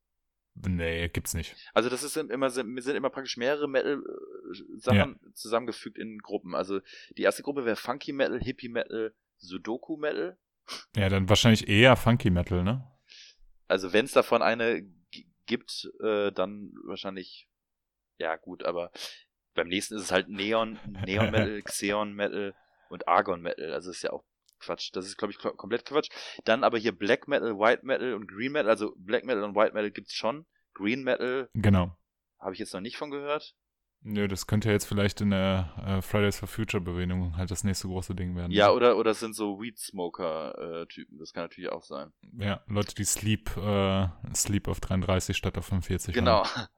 Speaker 2: Nee, gibt's nicht.
Speaker 3: Also das ist immer sind, sind immer praktisch mehrere Metal äh, Sachen zusammengefügt in Gruppen. Also die erste Gruppe wäre Funky Metal, Hippie Metal, Sudoku Metal.
Speaker 2: Ja, dann wahrscheinlich eher Funky Metal, ne?
Speaker 3: Also wenn es davon eine gibt, äh, dann wahrscheinlich ja gut, aber beim nächsten ist es halt Neon, Neon Metal, Xeon Metal und Argon Metal. Also ist ja auch Quatsch. Das ist glaube ich ko- komplett Quatsch. Dann aber hier Black Metal, White Metal und Green Metal. Also Black Metal und White Metal gibt's schon. Green Metal
Speaker 2: Genau.
Speaker 3: habe ich jetzt noch nicht von gehört.
Speaker 2: Nö, das könnte ja jetzt vielleicht in der äh, Fridays for Future Bewegung halt das nächste große Ding werden.
Speaker 3: Ja, oder oder es sind so Weed Smoker äh, Typen. Das kann natürlich auch sein.
Speaker 2: Ja, Leute, die Sleep, äh, Sleep auf 33 statt auf 45
Speaker 3: Genau.
Speaker 2: haben.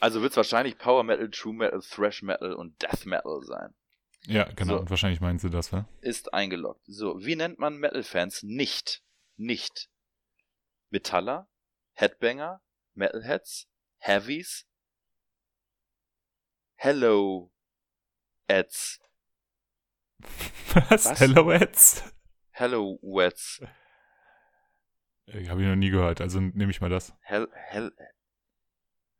Speaker 3: Also wird es wahrscheinlich Power Metal, True Metal, Thrash Metal und Death Metal sein.
Speaker 2: Ja, genau.
Speaker 3: So.
Speaker 2: Und wahrscheinlich meinen sie das, wa?
Speaker 3: Ist eingeloggt. So, wie nennt man Metal-Fans nicht? Nicht. Metaller, Headbanger, Metalheads, Heavies, Hello, Ads,
Speaker 2: Was?
Speaker 3: Was?
Speaker 2: Hello Ads?
Speaker 3: Hello, Wets,
Speaker 2: Äh, Habe ich noch nie gehört, also nehme ich mal das.
Speaker 3: Hell, Hell,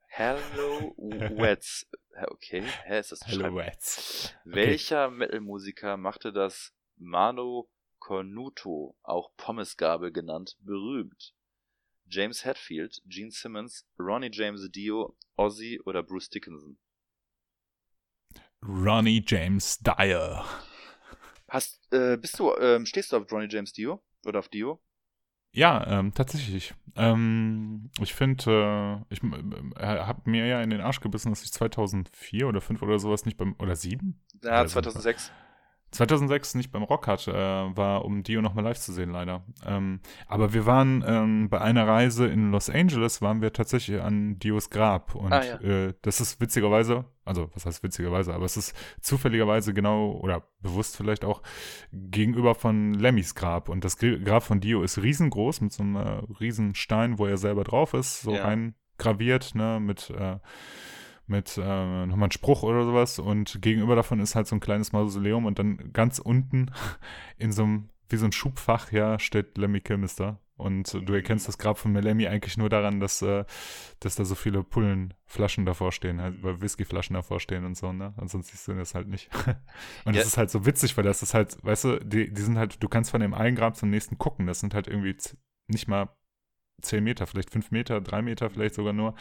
Speaker 3: Hello, Wets. Okay, hä, ist das ein
Speaker 2: Ads.
Speaker 3: Welcher Metal-Musiker machte das Mano Cornuto, auch Pommesgabel genannt, berühmt? James Hetfield, Gene Simmons, Ronnie James Dio, Ozzy oder Bruce Dickinson?
Speaker 2: Ronnie James Dyer.
Speaker 3: Hast, äh, bist du, ähm, stehst du auf Ronnie James Dio? Oder auf Dio?
Speaker 2: Ja, ähm, tatsächlich. Ähm, ich finde, äh, ich äh, habe mir ja in den Arsch gebissen, dass ich 2004 oder 5 oder sowas nicht beim, oder 7?
Speaker 3: Ja,
Speaker 2: Also,
Speaker 3: 2006.
Speaker 2: 2006 nicht beim Rockhard äh, war, um Dio nochmal live zu sehen, leider. Ähm, aber wir waren ähm, bei einer Reise in Los Angeles, waren wir tatsächlich an Dios Grab. Und
Speaker 3: Ah, ja.
Speaker 2: äh, das ist witzigerweise, also was heißt witzigerweise, aber es ist zufälligerweise genau oder bewusst vielleicht auch gegenüber von Lemmys Grab. Und das Gr- Grab von Dio ist riesengroß mit so einem äh, riesen Stein, wo er selber drauf ist, so
Speaker 3: Ja.
Speaker 2: rein graviert, ne, mit äh, mit äh, nochmal ein Spruch oder sowas und gegenüber davon ist halt so ein kleines Mausoleum und dann ganz unten in so einem, wie so ein Schubfach, ja, steht Lemmy Kilmister. Und du erkennst das Grab von Lemmy eigentlich nur daran, dass, äh, dass da so viele Pullenflaschen davor stehen, halt, weil Whiskyflaschen davor stehen und so, ne? Ansonsten siehst du das halt nicht. und
Speaker 3: Ja.
Speaker 2: das ist halt so witzig, weil das ist halt, weißt du, die, die sind halt, du kannst von dem einen Grab zum nächsten gucken. Das sind halt irgendwie nicht mal 10 Meter, vielleicht 5 Meter, 3 Meter vielleicht sogar nur.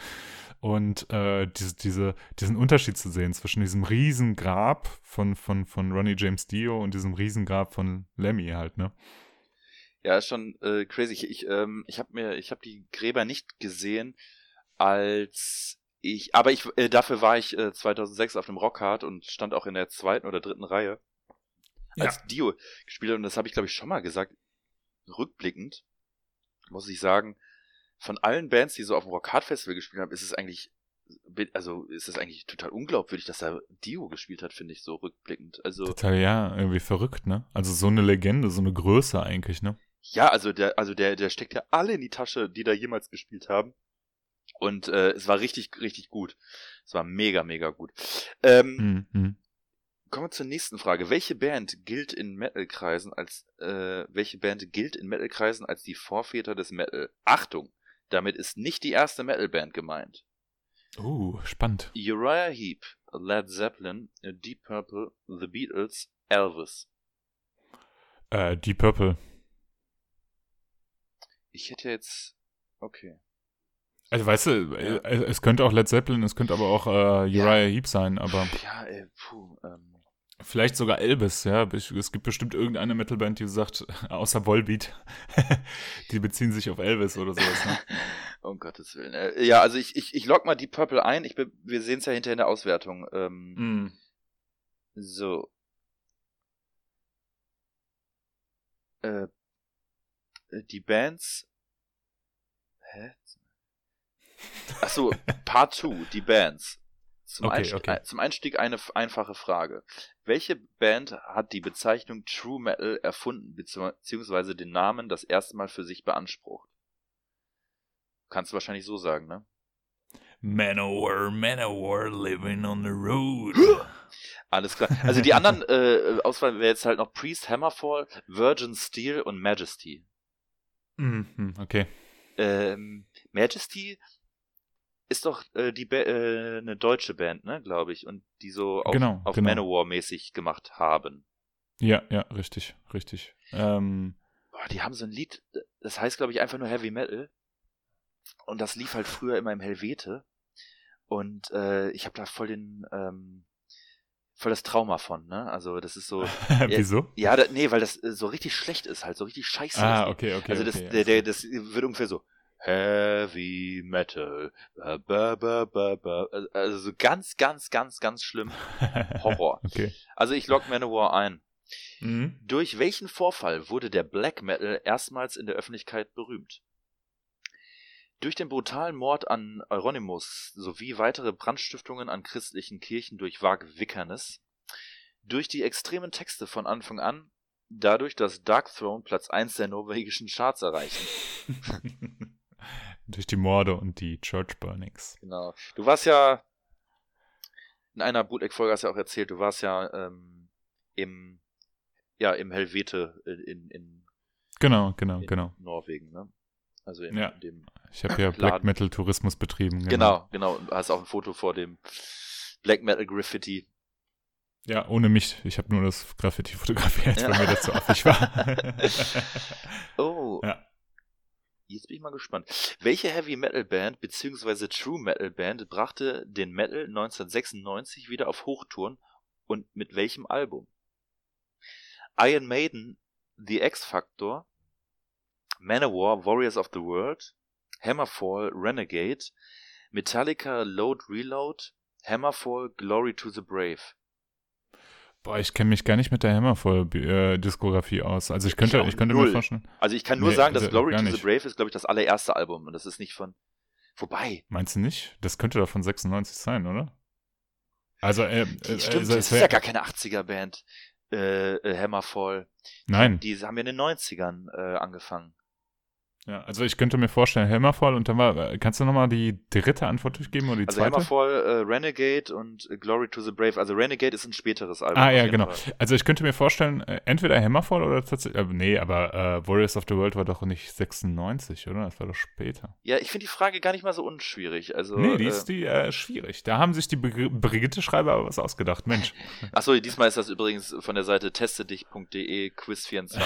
Speaker 2: Und äh, diese, diese, diesen Unterschied zu sehen zwischen diesem riesen Grab von, von, von Ronnie James Dio und diesem riesen Grab von Lemmy halt, ne?
Speaker 3: Ja, ist schon äh, crazy. Ich, ich, ähm, ich habe mir, ich habe die Gräber nicht gesehen, als ich, aber ich, äh, dafür war ich äh, 2006 auf dem Rockhard und stand auch in der zweiten oder dritten Reihe, als Dio gespielt hat. Und das habe ich, glaube ich, schon mal gesagt. Rückblickend muss ich sagen, von allen Bands, die so auf dem Rockhard Festival gespielt haben, ist es eigentlich, also ist es eigentlich total unglaubwürdig, dass da Dio gespielt hat, finde ich so rückblickend. Also
Speaker 2: Total, ja, irgendwie verrückt, ne? Also so eine Legende, so eine Größe eigentlich, ne?
Speaker 3: Ja, also der, also der, der steckt ja alle in die Tasche, die da jemals gespielt haben. Und äh, es war richtig, richtig gut. Es war mega, mega gut. Ähm,
Speaker 2: Hm, hm.
Speaker 3: Kommen wir zur nächsten Frage. Welche Band gilt in Metal-Kreisen als äh, welche Band gilt in Metal-Kreisen als die Vorväter des Metal? Achtung, damit ist nicht die erste Metal-Band gemeint.
Speaker 2: Uh, spannend.
Speaker 3: Uriah Heep, Led Zeppelin, Deep Purple, The Beatles, Elvis.
Speaker 2: Äh, Deep Purple.
Speaker 3: Ich hätte jetzt okay.
Speaker 2: Also weißt du,
Speaker 3: Ja.
Speaker 2: äh, es könnte auch Led Zeppelin, es könnte aber auch äh, Uriah Heep sein, aber
Speaker 3: Ja, äh, puh, ähm,
Speaker 2: vielleicht sogar Elvis, ja. Es gibt bestimmt irgendeine Metalband, die sagt, außer Volbeat, die beziehen sich auf Elvis oder sowas, ne?
Speaker 3: um Gottes Willen. Äh, ja, also ich, ich, ich log mal die Purple ein. Ich, be- wir sehen es ja hinterher in der Auswertung. Ähm,
Speaker 2: Mm.
Speaker 3: So. Äh, die Bands. Hä? Achso, Part 2, die Bands. Zum,
Speaker 2: Okay,
Speaker 3: Einstieg,
Speaker 2: okay.
Speaker 3: äh, zum Einstieg eine einfache Frage. Welche Band hat die Bezeichnung True Metal erfunden, bezieh- beziehungsweise den Namen das erste Mal für sich beansprucht? Kannst du wahrscheinlich so sagen, ne?
Speaker 2: Manowar, Manowar, living on the road.
Speaker 3: Alles klar. Also die anderen äh, Auswahl wäre jetzt halt noch Priest, Hammerfall, Virgin Steel und Majesty.
Speaker 2: Mhm, okay.
Speaker 3: Ähm, Majesty ist doch äh, die ba äh, eine deutsche Band, ne, glaube ich, und die so auf,
Speaker 2: Genau,
Speaker 3: auf
Speaker 2: genau.
Speaker 3: Manowar-mäßig gemacht haben.
Speaker 2: Ja, ja, richtig, richtig. Ähm,
Speaker 3: Boah, die haben so ein Lied, das heißt, glaube ich, einfach nur Heavy Metal. Und das lief halt früher immer im Helvete. Und äh, ich habe da voll den, ähm, voll das Trauma von, ne? Also das ist so,
Speaker 2: wieso?
Speaker 3: ja, da, nee, weil das äh, so richtig schlecht ist, halt so richtig scheiße.
Speaker 2: Ah, okay, okay.
Speaker 3: also das,
Speaker 2: okay,
Speaker 3: der, der, das wird ungefähr so Heavy Metal, ba, ba, ba, ba, ba. also so ganz, ganz, ganz, ganz schlimm. Horror.
Speaker 2: okay.
Speaker 3: Also ich log Manowar ein.
Speaker 2: Mhm.
Speaker 3: Durch welchen Vorfall wurde der Black Metal erstmals in der Öffentlichkeit berühmt? Durch den brutalen Mord an Euronymous sowie weitere Brandstiftungen an christlichen Kirchen durch Wag Wickernes, durch die extremen Texte von Anfang an, dadurch, dass Dark Throne Platz 1 der norwegischen Charts erreichen.
Speaker 2: Durch die Morde und die Church Burnings.
Speaker 3: Genau. Du warst ja in einer Bootleg-Folge hast du ja auch erzählt, du warst ja ähm, im ja im Helvete in, in,
Speaker 2: Genau, genau,
Speaker 3: in
Speaker 2: genau.
Speaker 3: Norwegen, ne? Also in,
Speaker 2: Ja.
Speaker 3: in dem
Speaker 2: Ich habe ja
Speaker 3: Laden.
Speaker 2: Black Metal Tourismus betrieben.
Speaker 3: Genau, genau. Und du hast auch ein Foto vor dem Black Metal Graffiti.
Speaker 2: Ja, ohne mich. Ich habe nur das Graffiti fotografiert,
Speaker 3: Ja.
Speaker 2: weil mir das zu affig war.
Speaker 3: Oh.
Speaker 2: Ja.
Speaker 3: Jetzt bin ich mal gespannt. Welche Heavy Metal Band bzw. True Metal Band brachte den Metal 1996 wieder auf Hochtouren und mit welchem Album? Iron Maiden, The X Factor, Manowar, Warriors of the World, Hammerfall, Renegade, Metallica, Load Reload, Hammerfall, Glory to the Brave.
Speaker 2: Boah, ich kenne mich gar nicht mit der Hammerfall-Diskografie aus. Also ich könnte,
Speaker 3: auch
Speaker 2: ich könnte
Speaker 3: null.
Speaker 2: mir vorstellen.
Speaker 3: Also ich kann nur
Speaker 2: Nee,
Speaker 3: sagen, dass
Speaker 2: also
Speaker 3: Glory to the. Brave ist, glaube ich, das allererste Album und das ist nicht von. Wobei,
Speaker 2: Meinst du nicht? Das könnte doch von 96 sein, oder? Also, äh, äh,
Speaker 3: stimmt,
Speaker 2: also,
Speaker 3: das
Speaker 2: es
Speaker 3: ist ja gar keine 80er-Band. Äh, äh, Hammerfall.
Speaker 2: Nein.
Speaker 3: Die haben ja in den 90ern äh, angefangen.
Speaker 2: Ja, also ich könnte mir vorstellen, Hammerfall und dann war, äh, kannst du nochmal die dritte Antwort durchgeben oder die
Speaker 3: Also
Speaker 2: zweite?
Speaker 3: Hammerfall, äh, Renegade und äh, Glory to the Brave. Also Renegade ist ein späteres Album.
Speaker 2: Ah, ja, genau.
Speaker 3: Fall.
Speaker 2: Also ich könnte mir vorstellen, äh, entweder Hammerfall oder tatsächlich, äh, nee, aber äh, Warriors of the World war doch nicht 96, oder? Das war doch später.
Speaker 3: Ja, ich finde die Frage gar nicht mal so unschwierig. Also,
Speaker 2: nee, die ist die schwierig. Da haben sich die Bri- Brigitte-Schreiber aber was ausgedacht. Mensch.
Speaker 3: Achso, diesmal ist das übrigens von der Seite testedich.de Quiz24.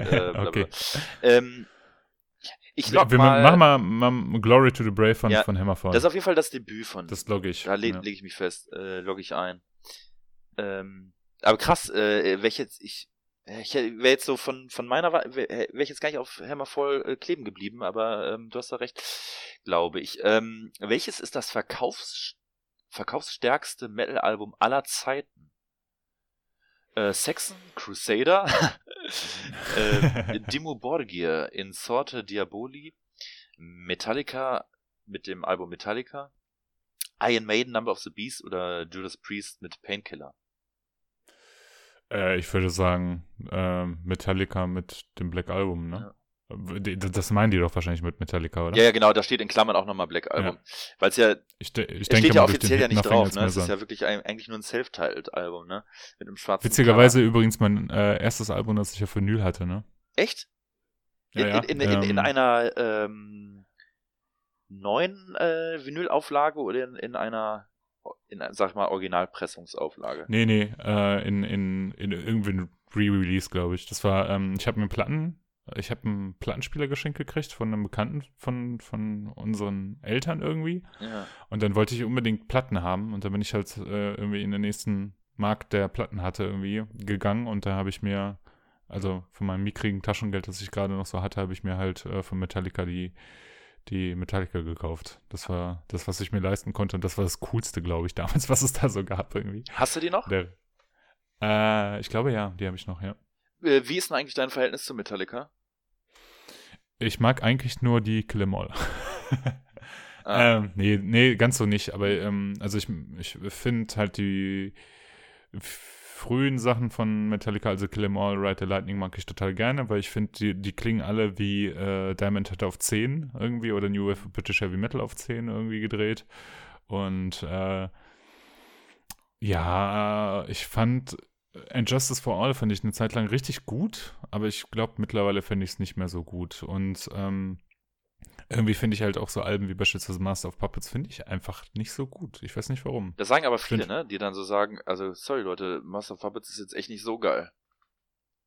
Speaker 3: äh, bla, bla.
Speaker 2: Okay.
Speaker 3: ähm, ich
Speaker 2: Wir,
Speaker 3: log
Speaker 2: wir
Speaker 3: mal.
Speaker 2: machen mal, mal Glory to the Brave von,
Speaker 3: Ja,
Speaker 2: von Hammerfall.
Speaker 3: Das ist auf jeden Fall das Debüt von.
Speaker 2: Das logge ich.
Speaker 3: Da le
Speaker 2: ja.
Speaker 3: lege ich mich fest, äh, logge ich ein. Ähm, aber krass, äh, welche jetzt, ich, ich wäre jetzt so von, von meiner, wäre wär ich jetzt gar nicht auf Hammervoll äh, kleben geblieben, aber ähm, du hast da recht, glaube ich. Ähm, welches ist das Verkaufs verkaufsstärkste Metal-Album aller Zeiten? Äh, Saxon, Crusader, äh, Dimmu Borgir in Sorte Diaboli, Metallica mit dem Album Metallica, Iron Maiden, Number of the Beast oder Judas Priest mit Painkiller.
Speaker 2: Äh, ich würde sagen, ähm, Metallica mit dem Black Album, ne? Die- Das meinen die doch wahrscheinlich mit Metallica, oder?
Speaker 3: Ja, ja, genau, da steht in Klammern auch nochmal Black Album. Weil es ja,
Speaker 2: Ich, ich denke
Speaker 3: steht ja offiziell ja nicht drauf, ne? Es ist ja wirklich ein, eigentlich nur ein Self-Titled-Album, ne? Mit einem schwarzen
Speaker 2: Witzigerweise übrigens mein äh, erstes Album, das ich auf Vinyl hatte, ne?
Speaker 3: Cover. Echt? In,
Speaker 2: Ja, ja,
Speaker 3: in, in, in, in
Speaker 2: ähm,
Speaker 3: einer ähm, neuen äh, Vinylauflage oder in, in einer, in, sag ich mal, Originalpressungsauflage?
Speaker 2: Nee, nee, äh, in, in, in irgendwie Re-Release, glaube ich. Das war, ähm, ich habe mir Platten, ich habe einen Plattenspieler geschenkt gekriegt von einem Bekannten von, von unseren Eltern irgendwie.
Speaker 3: Ja.
Speaker 2: Und dann wollte ich unbedingt Platten haben und dann bin ich halt äh, irgendwie in den nächsten Markt, der Platten hatte, irgendwie gegangen und da habe ich mir, also von meinem mickrigen Taschengeld, das ich gerade noch so hatte, habe ich mir halt äh, von Metallica die, die Metallica gekauft. Das war das, was ich mir leisten konnte und das war das Coolste, glaube ich, damals, was es da so gab irgendwie.
Speaker 3: Hast du die noch?
Speaker 2: Der, äh, ich glaube ja, die habe ich noch, ja.
Speaker 3: Äh, Wie ist denn eigentlich dein Verhältnis zu Metallica?
Speaker 2: Ich mag eigentlich nur die Killemall. Ah. Ähm, nee, nee, ganz so nicht. Aber ähm, also ich, ich finde halt die frühen Sachen von Metallica, also Kill 'Em All, Ride the Lightning, mag ich total gerne, weil ich finde, die, die klingen alle wie äh, Diamond hatte auf 10 irgendwie oder New Wave British Heavy Metal auf 10 irgendwie gedreht. Und äh, ja, ich fand And Justice for All fand ich eine Zeit lang richtig gut, aber ich glaube, mittlerweile finde ich es nicht mehr so gut. Und ähm, irgendwie finde ich halt auch so Alben wie beispielsweise Master of Puppets finde ich einfach nicht so gut. Ich weiß nicht warum.
Speaker 3: Das sagen aber viele, ne? Die dann so sagen, also sorry Leute, Master of Puppets ist jetzt echt nicht so geil.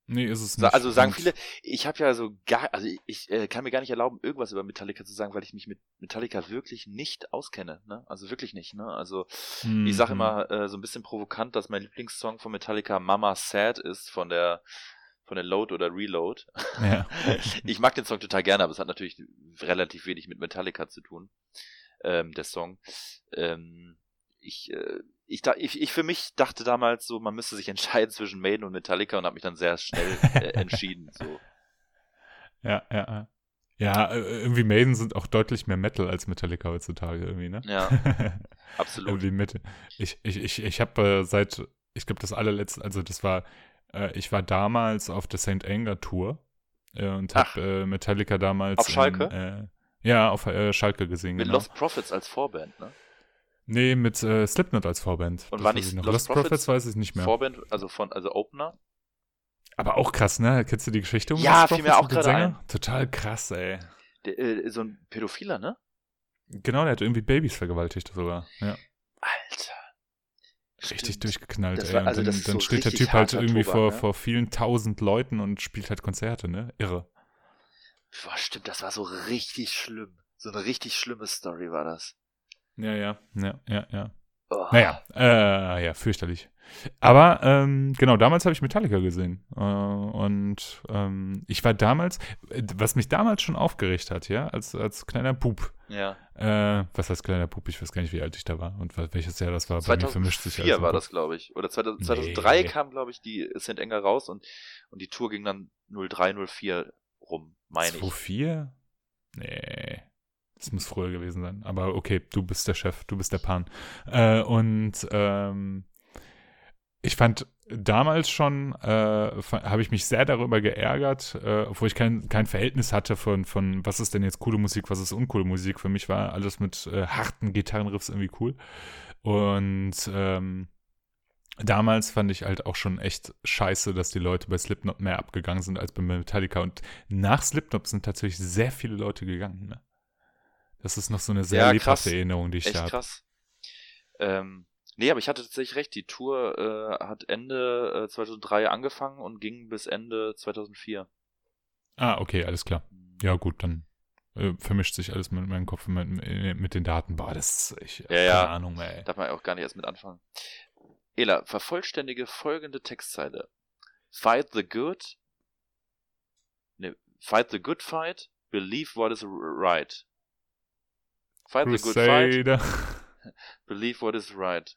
Speaker 2: Nee, ist es nicht.
Speaker 3: Also sagen viele, ich habe ja so gar, also ich, ich äh, kann mir gar nicht erlauben, irgendwas über Metallica zu sagen, weil ich mich mit Metallica wirklich nicht auskenne, ne? Also wirklich nicht, ne? Also mhm. ich sage immer äh, so ein bisschen provokant, dass mein Lieblingssong von Metallica Mama Sad ist von der von der Load oder Reload. Ja. ich mag den Song total gerne, aber es hat natürlich relativ wenig mit Metallica zu tun, ähm, der Song. Ähm, ich, äh, ich, da, ich, ich für mich dachte damals so, man müsste sich entscheiden zwischen Maiden und Metallica und habe mich dann sehr schnell äh, entschieden. So.
Speaker 2: Ja, ja, ja. Äh, irgendwie Maiden sind auch deutlich mehr Metal als Metallica heutzutage irgendwie, ne?
Speaker 3: Ja, absolut.
Speaker 2: irgendwie mit, ich ich, ich, ich habe äh, seit, ich glaube, das allerletzte, also das war äh, ich war damals auf der St. Anger Tour äh, und habe äh, Metallica damals.
Speaker 3: Auf Schalke?
Speaker 2: In, äh, ja, auf äh, Schalke gesehen.
Speaker 3: Mit
Speaker 2: genau.
Speaker 3: Lost Prophets als Vorband, ne?
Speaker 2: Nee, mit Slipknot als Vorband.
Speaker 3: Und war nicht
Speaker 2: Lost, Lost Prophets, Prophets weiß ich nicht mehr.
Speaker 3: Vorband, also von, also Opener?
Speaker 2: Aber auch krass, ne? Kennst du die Geschichte um
Speaker 3: Ja, fiel mir auch gerade ein.
Speaker 2: Total krass, ey.
Speaker 3: Der, äh, so ein Pädophiler, ne?
Speaker 2: Genau, der hat irgendwie Babys vergewaltigt sogar, ja.
Speaker 3: Alter.
Speaker 2: Richtig durchgeknallt, ey. War, also und dann, dann so steht der Typ halt irgendwie Tobak, vor, ne? vor vielen tausend Leuten und spielt halt Konzerte, ne? Irre.
Speaker 3: Boah, stimmt, das war so richtig schlimm. So eine richtig schlimme Story war das.
Speaker 2: Ja, ja, ja, ja, ja. Oh. Naja, äh, ja, fürchterlich. Aber ähm, genau, damals habe ich Metallica gesehen. Äh, und ähm, ich war damals, was mich damals schon aufgeregt hat, ja, als, als kleiner Pup.
Speaker 3: Ja.
Speaker 2: Äh, was heißt kleiner Pup? Ich weiß gar nicht, wie alt ich da war und welches Jahr das war.
Speaker 3: 2004 Bei mir vermischt sich alles war das, glaube ich. Oder 2000, 2003 nee. kam, glaube ich, die St. Enger raus und, und die Tour ging dann 03, 04 rum, meine ich.
Speaker 2: 2004? Nee. Das muss früher gewesen sein. Aber okay, du bist der Chef, du bist der Pan. Äh, und ähm, ich fand damals schon, äh, habe ich mich sehr darüber geärgert, äh, obwohl ich kein, kein Verhältnis hatte von, von, was ist denn jetzt coole Musik, was ist uncoole Musik. Für mich war alles mit äh, harten Gitarrenriffs irgendwie cool. Und ähm, damals fand ich halt auch schon echt scheiße, dass die Leute bei Slipknot mehr abgegangen sind als bei Metallica. Und nach Slipknot sind tatsächlich sehr viele Leute gegangen. Ne? Das ist noch so eine sehr ja, lebhafte Erinnerung, die ich
Speaker 3: Echt
Speaker 2: da habe.
Speaker 3: krass. Ähm, nee, aber ich hatte tatsächlich recht. Die Tour äh, hat Ende äh, 2003 angefangen und ging bis Ende 2004.
Speaker 2: Ah, okay, alles klar. Mhm. Ja, gut, dann äh, vermischt sich alles mit meinem Kopf mit, mit den Daten. Boah, das ist, ich,
Speaker 3: ja, keine ja. Ahnung, ey. Darf man auch gar nicht erst mit anfangen. Ela, vervollständige folgende Textzeile. Fight the good. Ne, fight the good fight. Believe what is right.
Speaker 2: Fight Crusader. the good
Speaker 3: fight. Believe what is right.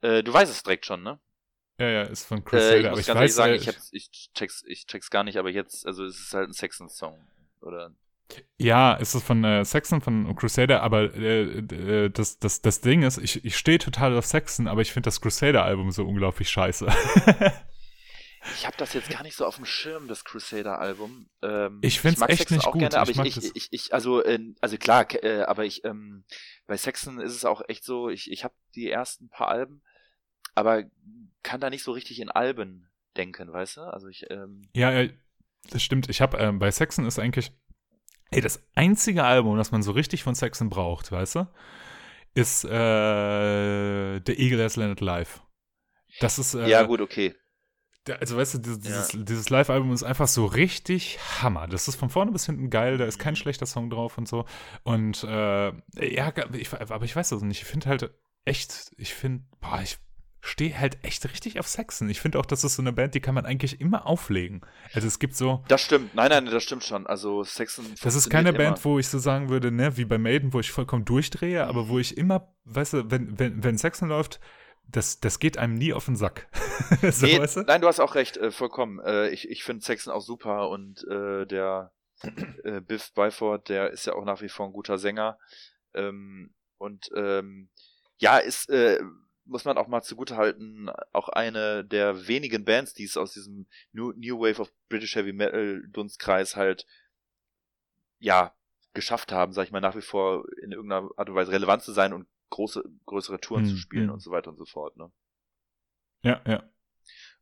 Speaker 3: Äh, du weißt es direkt schon, ne?
Speaker 2: Ja, ja, ist von Crusader. Äh,
Speaker 3: ich
Speaker 2: aber
Speaker 3: ich weiß, sagen, äh, ich, ich, check's, ich check's gar nicht, aber jetzt, also es ist halt ein Saxon-Song, oder?
Speaker 2: Ja, es ist von äh, Saxon, von Crusader, aber äh, äh, das, das, das Ding ist, ich, ich stehe total auf Saxon, aber ich finde das Crusader-Album so unglaublich scheiße.
Speaker 3: Ich habe das jetzt gar nicht so auf dem Schirm, das Crusader-Album. Ähm,
Speaker 2: ich finde es echt nicht auch gut. Gerne,
Speaker 3: aber ich, ich, ich, ich, ich, also, äh, also klar, äh, aber ich, ähm, bei Saxon ist es auch echt so, ich, ich habe die ersten paar Alben, aber kann da nicht so richtig in Alben denken, weißt du? Also ich, ähm,
Speaker 2: Ja, ja das stimmt. Ich habe, ähm, bei Saxon ist eigentlich, ey, das einzige Album, das man so richtig von Saxon braucht, weißt du, ist äh, The Eagle Has Landed Live. Das ist, äh,
Speaker 3: ja, gut, okay
Speaker 2: also weißt du, dieses, ja. dieses Live-Album ist einfach so richtig Hammer. Das ist von vorne bis hinten geil, da ist kein mhm. schlechter Song drauf und so. Und äh, ja, ich, aber ich weiß das nicht. Ich finde halt echt, ich finde, boah, ich stehe halt echt richtig auf Saxon. Ich finde auch, das ist so eine Band, die kann man eigentlich immer auflegen. Also es gibt so.
Speaker 3: Das stimmt, nein, nein, das stimmt schon. Also Saxon.
Speaker 2: Das ist keine Band, wo ich so sagen würde, ne, wie bei Maiden, wo ich vollkommen durchdrehe, aber wo ich immer, weißt du, wenn, wenn, wenn Saxon läuft, das, das geht einem nie auf den Sack.
Speaker 3: so, nee, weißt du? Nein, du hast auch recht, äh, vollkommen. Äh, ich ich finde Saxon auch super und äh, der äh, Biff Byford, der ist ja auch nach wie vor ein guter Sänger. Ähm, und ähm, ja, ist, äh, muss man auch mal zugute halten, auch eine der wenigen Bands, die es aus diesem New, New Wave of British Heavy Metal Dunstkreis halt, ja, geschafft haben, sag ich mal, nach wie vor in irgendeiner Art und Weise relevant zu sein und große, größere Touren hm, zu spielen hm. und so weiter und so fort, ne?
Speaker 2: Ja, ja.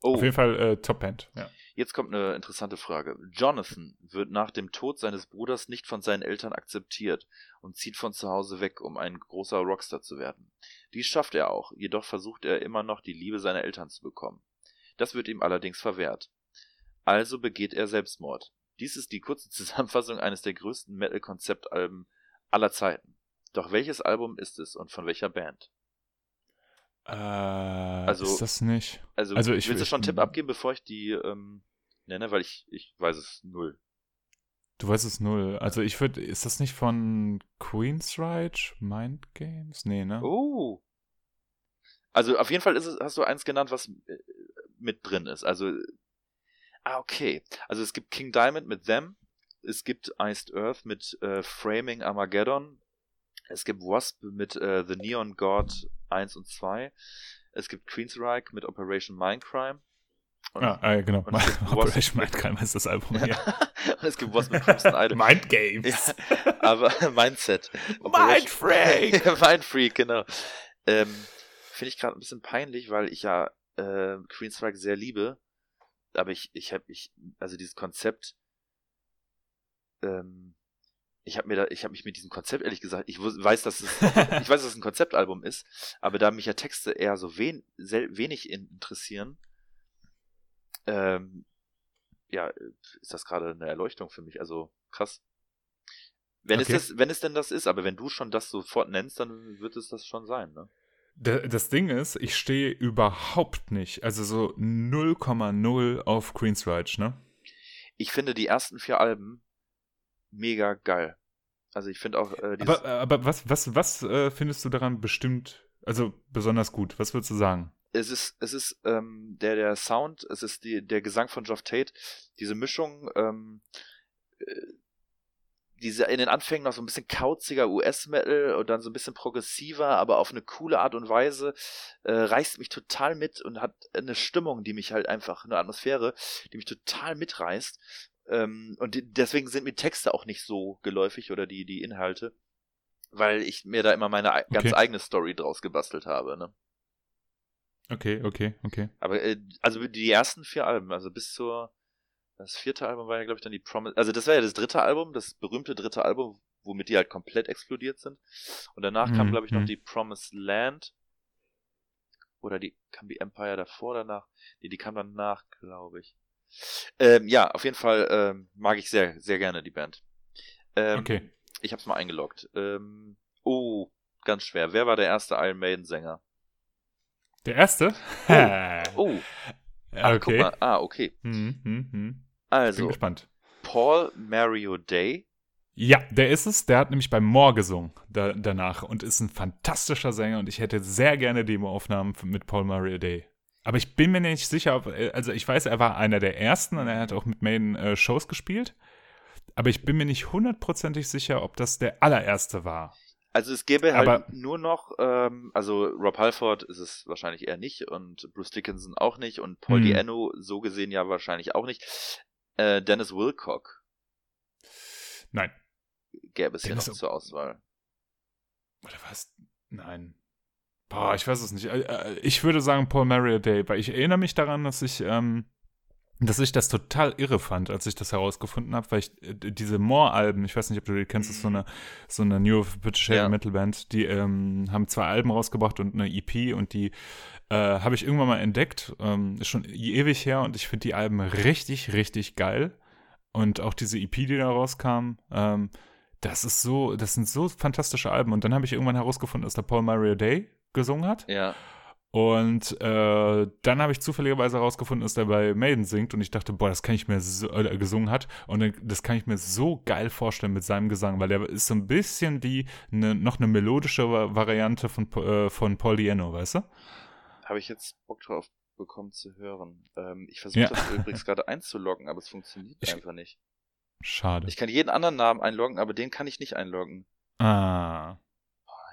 Speaker 2: Oh. Auf jeden Fall äh, Top Band, ja.
Speaker 3: Jetzt kommt eine interessante Frage. Jonathan wird nach dem Tod seines Bruders nicht von seinen Eltern akzeptiert und zieht von zu Hause weg, um ein großer Rockstar zu werden. Dies schafft er auch, jedoch versucht er immer noch die Liebe seiner Eltern zu bekommen. Das wird ihm allerdings verwehrt. Also begeht er Selbstmord. Dies ist die kurze Zusammenfassung eines der größten Metal-Konzeptalben aller Zeiten. Doch welches Album ist es und von welcher Band?
Speaker 2: Äh, also, ist das nicht?
Speaker 3: Also, also ich, willst du schon einen Tipp abgeben, bevor ich die ähm, nenne? Weil ich, ich weiß es null.
Speaker 2: Du weißt es null. Also ich würde, ist das nicht von Queensryche? Mind Games? Nee, ne?
Speaker 3: Oh. Also auf jeden Fall ist es, hast du eins genannt, was äh, mit drin ist. Also, ah, okay. Also es gibt King Diamond mit Them. Es gibt Iced Earth mit äh, Framing Armageddon. Es gibt Wasp mit äh, The Neon God 1 und 2. Es gibt Queensryche mit Operation Mindcrime.
Speaker 2: Und, ah, äh, genau. Operation Mindcrime ist das Album hier.
Speaker 3: und es gibt Wasp mit Crimson Idol.
Speaker 2: Mind Games.
Speaker 3: Ja, aber Mindset.
Speaker 2: Mind Freak.
Speaker 3: Mind Freak, genau. Ähm, Finde ich gerade ein bisschen peinlich, weil ich ja äh, Queensryche sehr liebe. Aber ich, ich habe, ich, also dieses Konzept, ähm, ich habe mir da, ich habe mich mit diesem Konzept ehrlich gesagt, ich weiß, dass es, ich weiß, dass es ein Konzeptalbum ist, aber da mich ja Texte eher so wen, wenig interessieren, ähm, ja, ist das gerade eine Erleuchtung für mich. Also krass. Wenn okay. es das, wenn es denn das ist, aber wenn du schon das sofort nennst, dann wird es das schon sein, ne?
Speaker 2: Das Ding ist, ich stehe überhaupt nicht, also so 0,0 auf Queensryche, ne?
Speaker 3: Ich finde die ersten vier Alben mega geil. Also ich finde auch. Äh,
Speaker 2: aber, aber was, was, was äh, findest du daran bestimmt, also besonders gut? Was würdest du sagen?
Speaker 3: Es ist, es ist ähm, der, der Sound, es ist die, der Gesang von Geoff Tate, diese Mischung, ähm, äh, diese in den Anfängen noch so ein bisschen kauziger US-Metal und dann so ein bisschen progressiver, aber auf eine coole Art und Weise, äh, reißt mich total mit und hat eine Stimmung, die mich halt einfach, eine Atmosphäre, die mich total mitreißt. Ähm, und deswegen sind mir Texte auch nicht so geläufig oder die, die Inhalte, weil ich mir da immer meine okay. ganz eigene Story draus gebastelt habe. Ne?
Speaker 2: Okay, okay, okay.
Speaker 3: Aber äh, also die ersten vier Alben, also bis zur das vierte Album war ja, glaube ich, dann die Promise. Also das war ja das dritte Album, das berühmte dritte Album, womit die halt komplett explodiert sind. Und danach mhm, kam, glaube ich, noch mhm. die Promised Land. Oder die kam die Empire davor danach. Nee, die kam danach, glaube ich. Ähm, ja, auf jeden Fall ähm, mag ich sehr, sehr gerne die Band. Ähm, okay. Ich hab's mal eingeloggt. Ähm, oh, ganz schwer. Wer war der erste Iron Maiden Sänger?
Speaker 2: Der erste?
Speaker 3: Oh. oh. Ja, okay. Ah, okay.
Speaker 2: Hm, hm, hm.
Speaker 3: Also.
Speaker 2: Bin gespannt.
Speaker 3: Paul Mario Day.
Speaker 2: Ja, der ist es. Der hat nämlich bei Moore gesungen da, danach und ist ein fantastischer Sänger und ich hätte sehr gerne Demoaufnahmen mit Paul Mario Day. Aber ich bin mir nicht sicher, ob, äh, also ich weiß, er war einer der ersten und er hat auch mit Maiden äh, Shows gespielt. Aber ich bin mir nicht hundertprozentig sicher, ob das der allererste war.
Speaker 3: Also es gäbe halt Aber, nur noch, ähm, also Rob Halford ist es wahrscheinlich eher nicht und Bruce Dickinson auch nicht und Paul hm. Diano so gesehen ja wahrscheinlich auch nicht. Äh, Dennis Wilcock.
Speaker 2: Nein.
Speaker 3: Gäbe es Dennis hier noch zur Auswahl.
Speaker 2: Oder was? Nein. Boah, ich weiß es nicht. Äh, äh, ich würde sagen Paul Maria Day, weil ich erinnere mich daran, dass ich, ähm, dass ich das total irre fand, als ich das herausgefunden habe, weil ich äh, diese Moore-Alben, ich weiß nicht, ob du die kennst, das ist so eine, so eine New British Heavy ja. Metal Band, die ähm, haben zwei Alben rausgebracht und eine EP und die äh, habe ich irgendwann mal entdeckt, ähm, ist schon ewig her und ich finde die Alben richtig, richtig geil und auch diese EP, die da rauskam, ähm, das ist so, das sind so fantastische Alben und dann habe ich irgendwann herausgefunden, dass der Paul Maria Day gesungen hat.
Speaker 3: Ja.
Speaker 2: Und äh, dann habe ich zufälligerweise herausgefunden, dass der bei Maiden singt und ich dachte, boah, das kann ich mir so, äh, gesungen hat und das kann ich mir so geil vorstellen mit seinem Gesang, weil der ist so ein bisschen wie eine, noch eine melodische Variante von, äh, von Paul Diano, weißt du?
Speaker 3: Habe ich jetzt Bock drauf bekommen zu hören. Ähm, ich versuche ja. das übrigens gerade einzuloggen, aber es funktioniert ich, einfach nicht.
Speaker 2: Schade.
Speaker 3: Ich kann jeden anderen Namen einloggen, aber den kann ich nicht einloggen.
Speaker 2: Ah.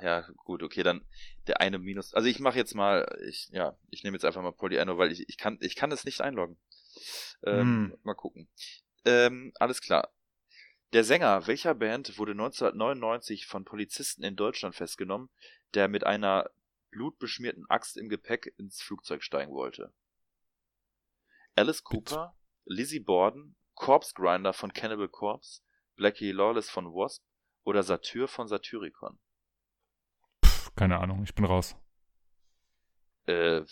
Speaker 3: Ja, gut, okay, dann der eine Minus. Also ich mache jetzt mal, ich, ja, ich nehme jetzt einfach mal Polyano, weil ich, ich kann, ich kann es nicht einloggen. Ähm,
Speaker 2: Hm.
Speaker 3: Mal gucken. Ähm, alles klar. Der Sänger welcher Band wurde 1999 von Polizisten in Deutschland festgenommen, der mit einer blutbeschmierten Axt im Gepäck ins Flugzeug steigen wollte? Alice Cooper, Lizzie Borden, Corpse Grinder von Cannibal Corpse, Blackie Lawless von Wasp oder Satyr von Satyricon?
Speaker 2: Keine Ahnung, ich bin raus.
Speaker 3: Äh,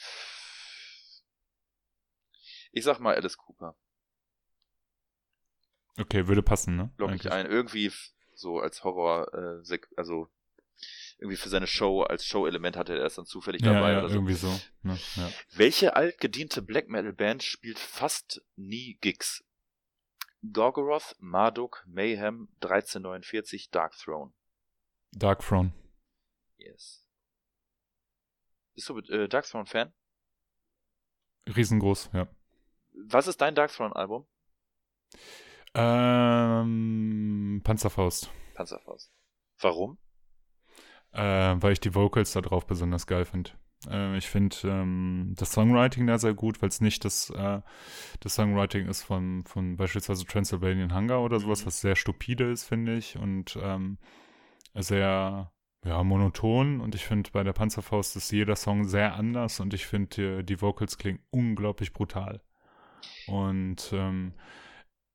Speaker 3: ich sag mal Alice Cooper.
Speaker 2: Okay, würde passen, ne?
Speaker 3: Log ich ein. Irgendwie so als Horror, äh, also irgendwie für seine Show, als Show-Element hatte er das dann zufällig
Speaker 2: Ja,
Speaker 3: dabei
Speaker 2: ja,
Speaker 3: oder so.
Speaker 2: irgendwie so. Ne? Ja.
Speaker 3: Welche altgediente Black Metal Band spielt fast nie Gigs? Gorgoroth, Marduk, Mayhem, 1349, Dark Throne.
Speaker 2: Dark Throne.
Speaker 3: Yes. Bist du äh, Dark Throne Fan?
Speaker 2: Riesengroß, ja.
Speaker 3: Was ist dein Dark Throne Album?
Speaker 2: Ähm, Panzerfaust.
Speaker 3: Panzerfaust. Warum?
Speaker 2: Äh, weil ich die Vocals da drauf besonders geil finde. Äh, ich finde ähm, das Songwriting da sehr gut, weil es nicht das, äh, das Songwriting ist von, von beispielsweise Transylvanian Hunger oder sowas,
Speaker 3: Mhm.
Speaker 2: was sehr stupide ist, finde ich. Und ähm, sehr ja, monoton. Und ich finde, bei der Panzerfaust ist jeder Song sehr anders und ich finde, die, die Vocals klingen unglaublich brutal. Und ähm,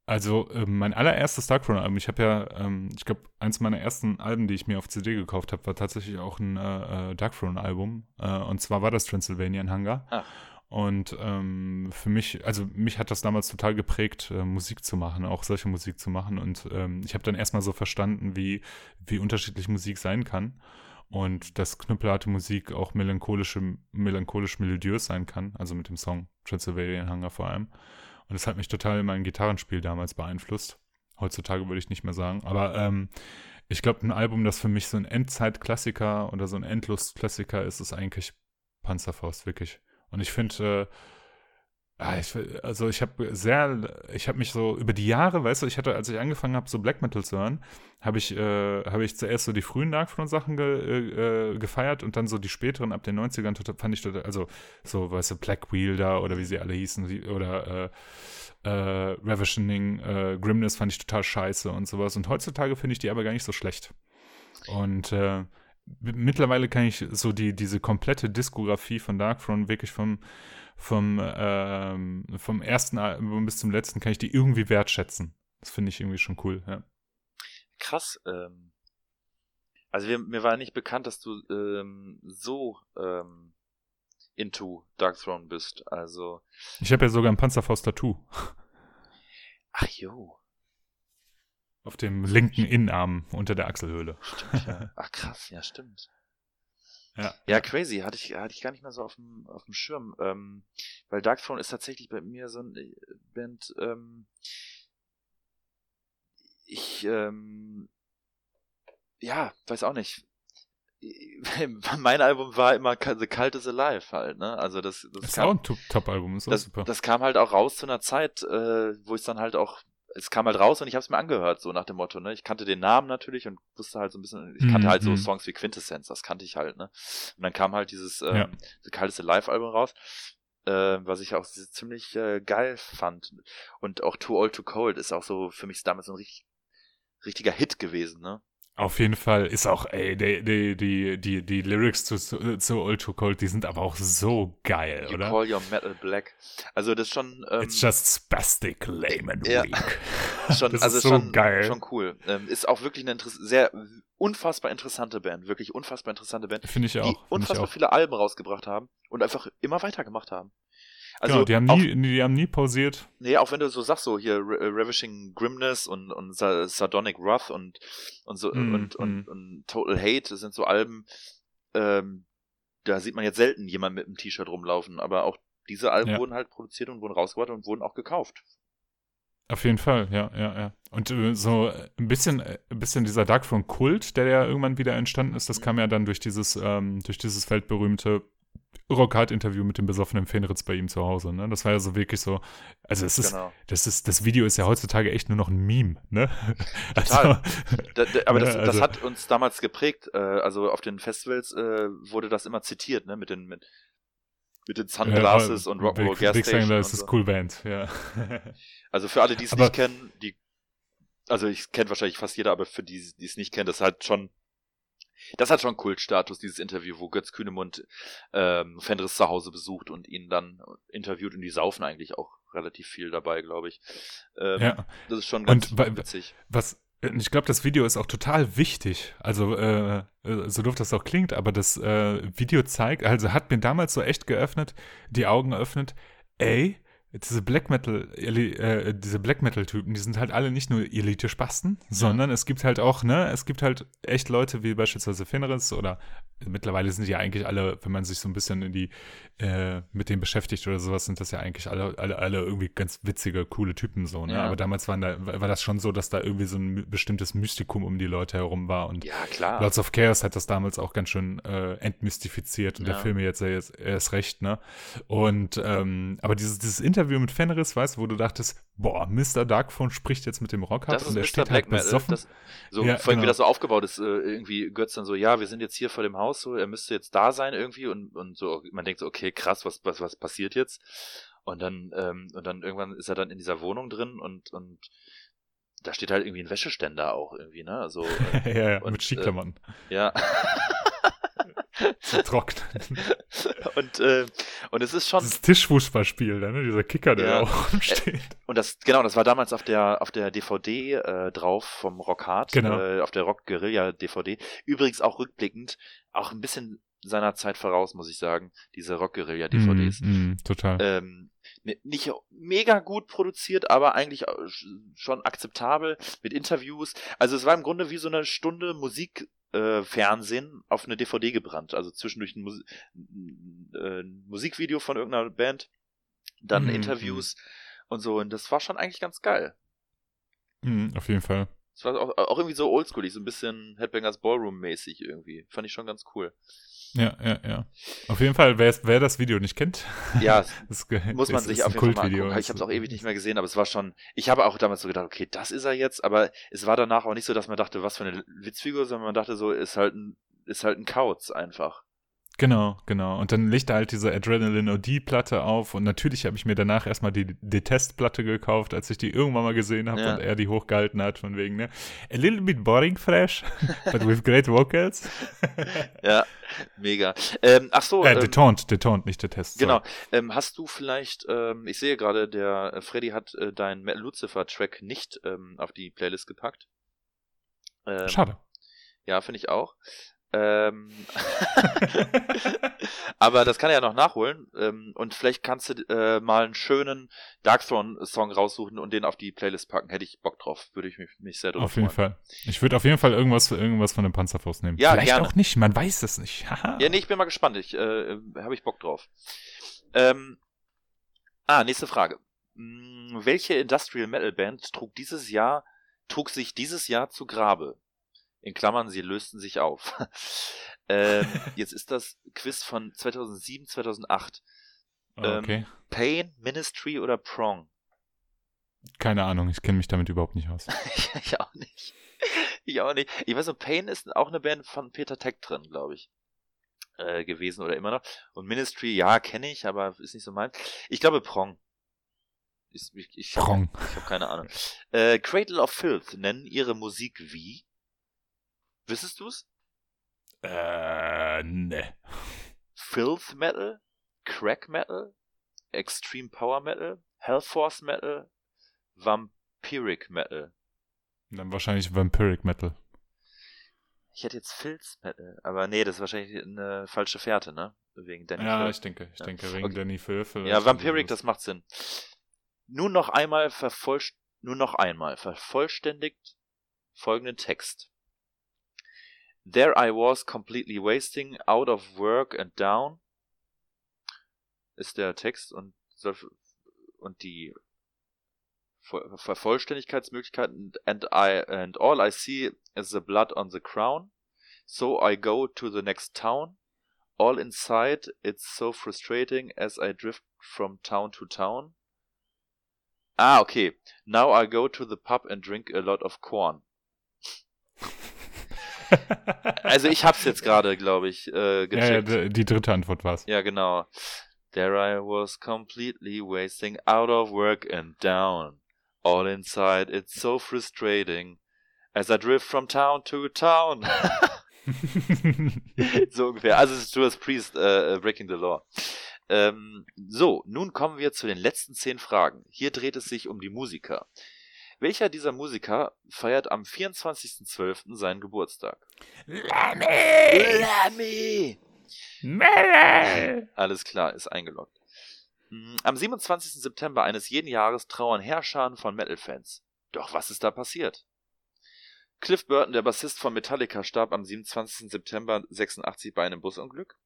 Speaker 2: also äh, mein allererstes Darkthrone-Album, ich habe ja, ähm, ich glaube, eins meiner ersten Alben, die ich mir auf CD gekauft habe, war tatsächlich auch ein äh, äh, Darkthrone-Album. Äh, und zwar war das Transylvanian Hunger.
Speaker 3: Ah.
Speaker 2: Und ähm, für mich, also mich hat das damals total geprägt, äh, Musik zu machen, auch solche Musik zu machen. Und ähm, ich habe dann erstmal so verstanden, wie, wie unterschiedlich Musik sein kann. Und dass knüppelharte Musik auch melancholische, melancholisch melodiös sein kann, also mit dem Song Transylvanian Hunger vor allem. Und das hat mich total in mein Gitarrenspiel damals beeinflusst. Heutzutage würde ich nicht mehr sagen. Aber ähm, ich glaube, ein Album, das für mich so ein Endzeitklassiker oder so ein Endlustklassiker ist, ist eigentlich Panzerfaust, wirklich. Und ich finde, äh, ah, ich, also ich habe sehr, ich habe mich so über die Jahre, weißt du, ich hatte, als ich angefangen habe, so Black Metal zu hören, habe ich, äh, habe ich zuerst so die frühen Darkthrone-Sachen ge, äh, äh, gefeiert und dann so die späteren ab den 90ern total, fand ich total, also so, weißt du, Black da oder wie sie alle hießen, oder äh, äh, Ravisioning, äh, Grimness fand ich total scheiße und sowas. Und heutzutage finde ich die aber gar nicht so schlecht. Und äh, mittlerweile kann ich so die, diese komplette Diskografie von Darkthrone wirklich vom, vom, ähm, vom ersten Album bis zum letzten kann ich die irgendwie wertschätzen. Das finde ich irgendwie schon cool, ja.
Speaker 3: Krass. Ähm, also wir, mir war nicht bekannt, dass du ähm, so ähm, into Dark Throne bist. Also,
Speaker 2: Ich habe ja sogar ein Panzerfaust-Tattoo
Speaker 3: ach jo,
Speaker 2: auf dem linken Innenarm unter der Achselhöhle.
Speaker 3: stimmt ja. Ach krass, ja stimmt.
Speaker 2: Ja.
Speaker 3: Ja, crazy, hatte ich, hatte ich gar nicht mehr so auf dem, auf dem Schirm. Ähm, weil Dark Throne ist tatsächlich bei mir so eine Band, ähm, ich, ähm, ja, weiß auch nicht. Mein Album war immer The Cult is Alive halt, ne? Also das, das
Speaker 2: Ist
Speaker 3: kam-
Speaker 2: auch ein Top- Top-Album, ist auch
Speaker 3: das,
Speaker 2: super.
Speaker 3: das kam halt auch raus zu einer Zeit, äh, wo ich dann halt auch, es kam halt raus und ich habe es mir angehört, so nach dem Motto, ne? Ich kannte den Namen natürlich und wusste halt so ein bisschen, ich kannte
Speaker 2: Mhm,
Speaker 3: halt so
Speaker 2: mhm.
Speaker 3: Songs wie Quintessence, das kannte ich halt, ne? Und dann kam halt dieses ähm,
Speaker 2: Ja.
Speaker 3: The Cult Live Album raus, äh, was ich auch ziemlich äh, geil fand. Und auch Too Old Too Cold ist auch so für mich damals so ein richtig, richtiger Hit gewesen, ne?
Speaker 2: Auf jeden Fall ist auch, ey, die, die, die, die, die Lyrics zu, zu, zu Old Cold, die sind aber auch so geil,
Speaker 3: You
Speaker 2: oder?
Speaker 3: call your metal black. Also das ist schon, ähm,
Speaker 2: It's just spastic, lame and
Speaker 3: Ja.
Speaker 2: weak.
Speaker 3: schon,
Speaker 2: das
Speaker 3: also
Speaker 2: ist so
Speaker 3: schon,
Speaker 2: geil.
Speaker 3: schon cool. Ähm, ist auch wirklich eine sehr unfassbar interessante Band, wirklich unfassbar interessante Band,
Speaker 2: Finde ich
Speaker 3: die
Speaker 2: auch. Ich
Speaker 3: unfassbar
Speaker 2: auch.
Speaker 3: viele Alben rausgebracht haben und einfach immer weitergemacht haben. Also
Speaker 2: genau, die haben,
Speaker 3: auch,
Speaker 2: nie, die haben nie pausiert.
Speaker 3: nee, auch wenn du so sagst, so hier äh, Ravishing Grimness und, und Sa- Sardonic Wrath und, und so
Speaker 2: Mm,
Speaker 3: und, und,
Speaker 2: mm.
Speaker 3: und Total Hate, das sind so Alben, ähm, da sieht man jetzt selten jemand mit einem T-Shirt rumlaufen, aber auch diese Alben
Speaker 2: Ja.
Speaker 3: wurden halt produziert und wurden rausgebracht und wurden auch gekauft.
Speaker 2: Auf jeden Fall, ja, ja, ja. Und äh, so äh, ein bisschen, äh, ein bisschen dieser Darkthrone Kult, der ja irgendwann wieder entstanden ist, das kam ja dann durch dieses, ähm, durch dieses weltberühmte Rockhard-Interview mit dem besoffenen Fenritz bei ihm zu Hause, ne? Das war ja so wirklich so, also es ist,
Speaker 3: Genau.
Speaker 2: das ist, das Video ist ja heutzutage echt nur noch ein Meme, ne?
Speaker 3: Total. Da, da, aber
Speaker 2: Ja,
Speaker 3: das, das
Speaker 2: also-
Speaker 3: hat uns damals geprägt. Äh, also auf den Festivals äh, wurde das immer zitiert, ne? Mit den, mit, mit den Sunglasses und Rock'n'Roll Gas
Speaker 2: Big
Speaker 3: Station.
Speaker 2: Das ist
Speaker 3: so.
Speaker 2: cool Band, ja.
Speaker 3: Also für alle, die es nicht kennen, die, also ich kenne wahrscheinlich fast jeder, aber für die, die es nicht kennen, das hat schon, das hat schon Kultstatus, dieses Interview, wo Götz Kühnemund ähm, Fenris zu Hause besucht und ihn dann interviewt und die saufen eigentlich auch relativ viel dabei, glaube ich. Ähm,
Speaker 2: ja.
Speaker 3: Das ist schon ganz
Speaker 2: Und
Speaker 3: witzig.
Speaker 2: Was, ich glaube, das Video ist auch total wichtig. Also, äh, äh, so doof das auch klingt, aber das äh, Video zeigt, also hat mir damals so echt geöffnet, die Augen eröffnet, ey, diese Black Metal, äh, diese Black Metal-Typen, die sind halt alle nicht nur Elite-Spasten, sondern es gibt halt auch, ne, es gibt halt echt Leute wie beispielsweise Fenris oder mittlerweile sind die ja eigentlich alle, wenn man sich so ein bisschen in die, äh, mit denen beschäftigt oder sowas, sind das ja eigentlich alle, alle, alle irgendwie ganz witzige, coole Typen so, ne?
Speaker 3: Ja.
Speaker 2: Aber damals waren da, war das schon so, dass da irgendwie so ein bestimmtes Mystikum um die Leute herum war und
Speaker 3: Ja, klar.
Speaker 2: Lords of Chaos hat das damals auch ganz schön äh, entmystifiziert und
Speaker 3: Ja.
Speaker 2: der Film jetzt jetzt erst recht, ne? Und ähm, aber dieses, dieses Interview mit Fenris, weißt du, wo du dachtest, boah, Mr. Darkphone spricht jetzt mit dem Rockhard
Speaker 3: Das
Speaker 2: und der
Speaker 3: Mr.
Speaker 2: steht
Speaker 3: Black
Speaker 2: halt besoffen.
Speaker 3: Das, so
Speaker 2: Ja,
Speaker 3: vor allem, wie
Speaker 2: genau.
Speaker 3: das so aufgebaut ist, äh, irgendwie Götz dann so, ja, wir sind jetzt hier vor dem Haus, so, er müsste jetzt da sein irgendwie und, und so, man denkt so, okay, krass, was, was, was passiert jetzt? Und dann, ähm, und dann irgendwann ist er dann in dieser Wohnung drin und, und da steht halt irgendwie ein Wäscheständer auch irgendwie, ne? Also, äh,
Speaker 2: ja, ja,
Speaker 3: und,
Speaker 2: mit Skiklamotten.
Speaker 3: ja.
Speaker 2: Vertrocknet.
Speaker 3: und, äh, und es ist schon,
Speaker 2: Dieses Tischfußballspiel, ne? Dieser Kicker, der
Speaker 3: Ja.
Speaker 2: da auch rumsteht.
Speaker 3: Und das, genau, das war damals auf der, auf der DVD äh, drauf vom Rock Hard,
Speaker 2: Genau.
Speaker 3: äh, auf der Rock Guerilla DVD. Übrigens auch rückblickend, auch ein bisschen seiner Zeit voraus, muss ich sagen, diese Rock Guerilla DVDs.
Speaker 2: Mm, mm, total.
Speaker 3: Ähm, ne- nicht mega gut produziert, aber eigentlich sch- schon akzeptabel mit Interviews. Also es war im Grunde wie so eine Stunde Musik äh, Fernsehen auf eine DVD gebrannt. Also zwischendurch ein, Mus ein, äh, Musikvideo von irgendeiner Band, dann
Speaker 2: Mhm,
Speaker 3: Interviews und so. Und das war schon eigentlich ganz geil.
Speaker 2: Mm, auf jeden Fall.
Speaker 3: Es war auch, auch irgendwie so oldschoolig, so ein bisschen Headbangers Ballroom-mäßig irgendwie. Fand ich schon ganz cool.
Speaker 2: Ja, ja, ja. Auf jeden Fall, wer, wer das Video nicht kennt,
Speaker 3: Ja,
Speaker 2: das
Speaker 3: muss man
Speaker 2: ist-
Speaker 3: sich
Speaker 2: ist
Speaker 3: auf jeden Fall mal angucken. Ich habe es auch ewig nicht mehr gesehen, aber es war schon. Ich habe auch damals so gedacht, okay, das ist er jetzt, aber es war danach auch nicht so, dass man dachte, was für eine Witzfigur, sondern man dachte so, ist halt ein, ist halt ein Kauz einfach.
Speaker 2: Genau, genau. Und dann legt er halt diese Adrenaline OD-Platte auf und natürlich habe ich mir danach erstmal die Detest-Platte gekauft, als ich die irgendwann mal gesehen habe
Speaker 3: Ja.
Speaker 2: und er die hochgehalten hat, von wegen, ne? A little bit boring fresh, but with great vocals.
Speaker 3: Ja, mega. Ähm, ach so,
Speaker 2: äh,
Speaker 3: ähm,
Speaker 2: Detaunt, Detaunt, nicht Detest.
Speaker 3: genau. Ähm, hast du vielleicht, ähm, ich sehe gerade, der äh, Freddy hat äh, deinen Lucifer-Track nicht ähm, auf die Playlist gepackt. Ähm,
Speaker 2: Schade.
Speaker 3: Ja, finde ich auch. Ähm, aber das kann er ja noch nachholen. Ähm, und vielleicht kannst du äh, mal einen schönen Darkthrone-Song raussuchen und den auf die Playlist packen. Hätte ich Bock drauf. Würde ich mich, mich sehr drüber
Speaker 2: Auf jeden
Speaker 3: freuen.
Speaker 2: Fall. Ich würde auf jeden Fall irgendwas, irgendwas von dem Panzerfaust nehmen.
Speaker 3: Ja,
Speaker 2: Vielleicht
Speaker 3: gerne.
Speaker 2: auch nicht, man weiß es nicht.
Speaker 3: Ja, nee, ich bin mal gespannt. Ich äh, habe ich Bock drauf. Ähm, ah, nächste Frage. Hm, welche Industrial Metal Band trug dieses Jahr, trug sich dieses Jahr zu Grabe? In Klammern, sie lösten sich auf. ähm, jetzt ist das Quiz von 2007, 2008.
Speaker 2: Ah, okay.
Speaker 3: Pain, Ministry oder Prong?
Speaker 2: Keine Ahnung, ich kenne mich damit überhaupt nicht aus.
Speaker 3: ich auch nicht. Ich auch nicht. Ich weiß noch, Pain ist auch eine Band von Peter Tech drin, glaube ich. Äh, gewesen oder immer noch. Und Ministry, ja, kenne ich, aber ist nicht so mein. Ich glaube Prong. Ist, ich ich habe hab keine Ahnung. Äh, Cradle of Filth nennen ihre Musik wie? Wissest du's?
Speaker 2: Äh, ne.
Speaker 3: Filth Metal? Crack Metal? Extreme Power Metal? Hellforce Metal? Vampiric Metal?
Speaker 2: Dann wahrscheinlich Vampiric Metal.
Speaker 3: Ich hätte jetzt Filz Metal, aber nee, das ist wahrscheinlich eine falsche Fährte, ne? Wegen Danny
Speaker 2: Ja,
Speaker 3: Filth.
Speaker 2: ich denke, ich
Speaker 3: Ja.
Speaker 2: denke wegen
Speaker 3: Okay.
Speaker 2: Danny Filth.
Speaker 3: Ja, Vampiric, das macht Sinn. Nur noch einmal vervollst nur noch einmal vervollständigt folgenden Text. There I was completely wasting, out of work and down ist der Text und und die Ver Vervollständigkeitsmöglichkeiten and I and all I see is the blood on the crown. So I go to the next town. All inside, it's so frustrating as I drift from town to town. Ah, okay. Now I go to the pub and drink a lot of corn. Also ich hab's jetzt gerade, glaube ich, äh,
Speaker 2: gecheckt. Ja, ja, die dritte Antwort war's.
Speaker 3: Ja, genau. There I was completely wasting out of work and down. All inside, it's so frustrating. As I drift from town to town. so ungefähr. Also es ist Judas Priest uh, Breaking the Law. Ähm, so, nun kommen wir zu den letzten zehn Fragen. Hier dreht es sich um die Musiker. Welcher dieser Musiker feiert am 24.12. seinen Geburtstag?
Speaker 2: Lemmy!
Speaker 3: Lemmy! Mel! Alles klar, ist eingeloggt. Hm, am 27. September eines jeden Jahres trauern Herrscharen von Metal-Fans. Doch was ist da passiert? Cliff Burton, der Bassist von Metallica, starb am 27. September 86 bei einem Busunglück.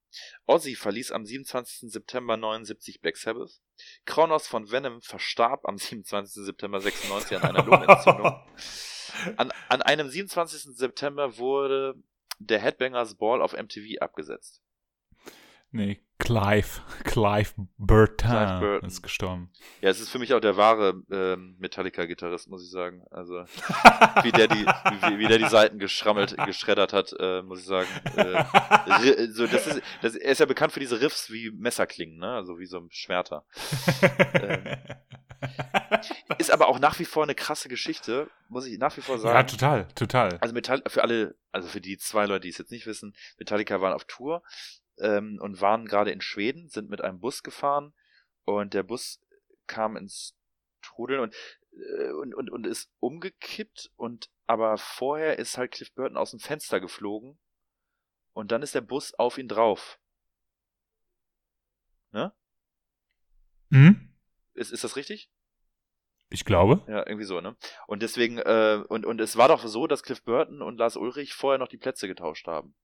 Speaker 3: Ozzy verließ am 27. September 79 Black Sabbath. Kronos von Venom verstarb am 27. September 96 an einer Lungenentzündung. An, an einem 27. September wurde der Headbangers Ball auf MTV abgesetzt.
Speaker 2: Nee, Clive. Clive Burton, Clive Burton ist gestorben.
Speaker 3: Ja, es ist für mich auch der wahre ähm, Metallica-Gitarrist, muss ich sagen. Also, wie der die, wie, wie der die Seiten geschrammelt, geschreddert hat, äh, muss ich sagen. Äh, so, das ist, das, er ist ja bekannt für diese Riffs wie Messerklingen, ne? Also wie so ein Schwerter. ähm, ist aber auch nach wie vor eine krasse Geschichte, muss ich nach wie vor sagen.
Speaker 2: Ja, total, total.
Speaker 3: Also Metall, für alle, also für die zwei Leute, die es jetzt nicht wissen, Metallica waren auf Tour ähm, und waren gerade in Schweden, sind mit einem Bus gefahren und der Bus kam ins Trudeln und, äh, und, und, und ist umgekippt und aber vorher ist halt Cliff Burton aus dem Fenster geflogen und dann ist der Bus auf ihn drauf. Ne?
Speaker 2: Mhm.
Speaker 3: Ist, ist das richtig?
Speaker 2: Ich glaube.
Speaker 3: Ja, irgendwie so, ne? Und deswegen, äh, und, und es war doch so, dass Cliff Burton und Lars Ulrich vorher noch die Plätze getauscht haben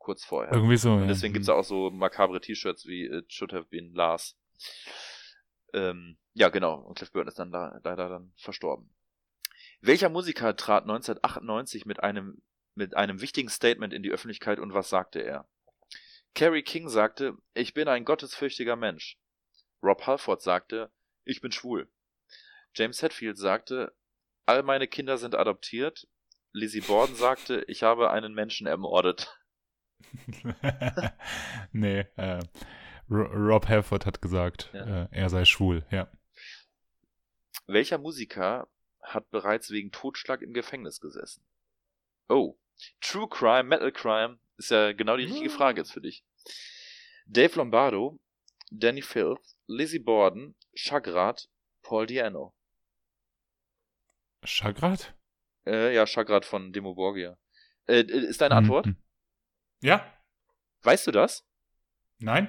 Speaker 3: kurz vorher.
Speaker 2: Irgendwie so,
Speaker 3: Und deswegen ja. gibt's auch so makabre T-Shirts wie It Should Have Been Lars. Ähm, ja, genau. Und Cliff Burton ist dann da, leider dann verstorben. Welcher Musiker trat 1998 mit einem, mit einem wichtigen Statement in die Öffentlichkeit und was sagte er? Carrie King sagte, ich bin ein gottesfürchtiger Mensch. Rob Halford sagte, ich bin schwul. James Hetfield sagte, all meine Kinder sind adoptiert. Lizzie Borden sagte, ich habe einen Menschen ermordet.
Speaker 2: nee, äh, Rob Halford hat gesagt, ja. äh, er sei schwul, ja.
Speaker 3: Welcher Musiker hat bereits wegen Totschlag im Gefängnis gesessen? Oh, True Crime, Metal Crime ist ja genau die richtige Frage jetzt für dich. Dave Lombardo, Danny Filth, Lizzie Borden, Chagrat, Paul Diano.
Speaker 2: Chagrat?
Speaker 3: Äh, ja, Chagrat von Demo Borgia. Äh, ist deine Antwort? Mhm.
Speaker 2: Ja.
Speaker 3: Weißt du das?
Speaker 2: Nein.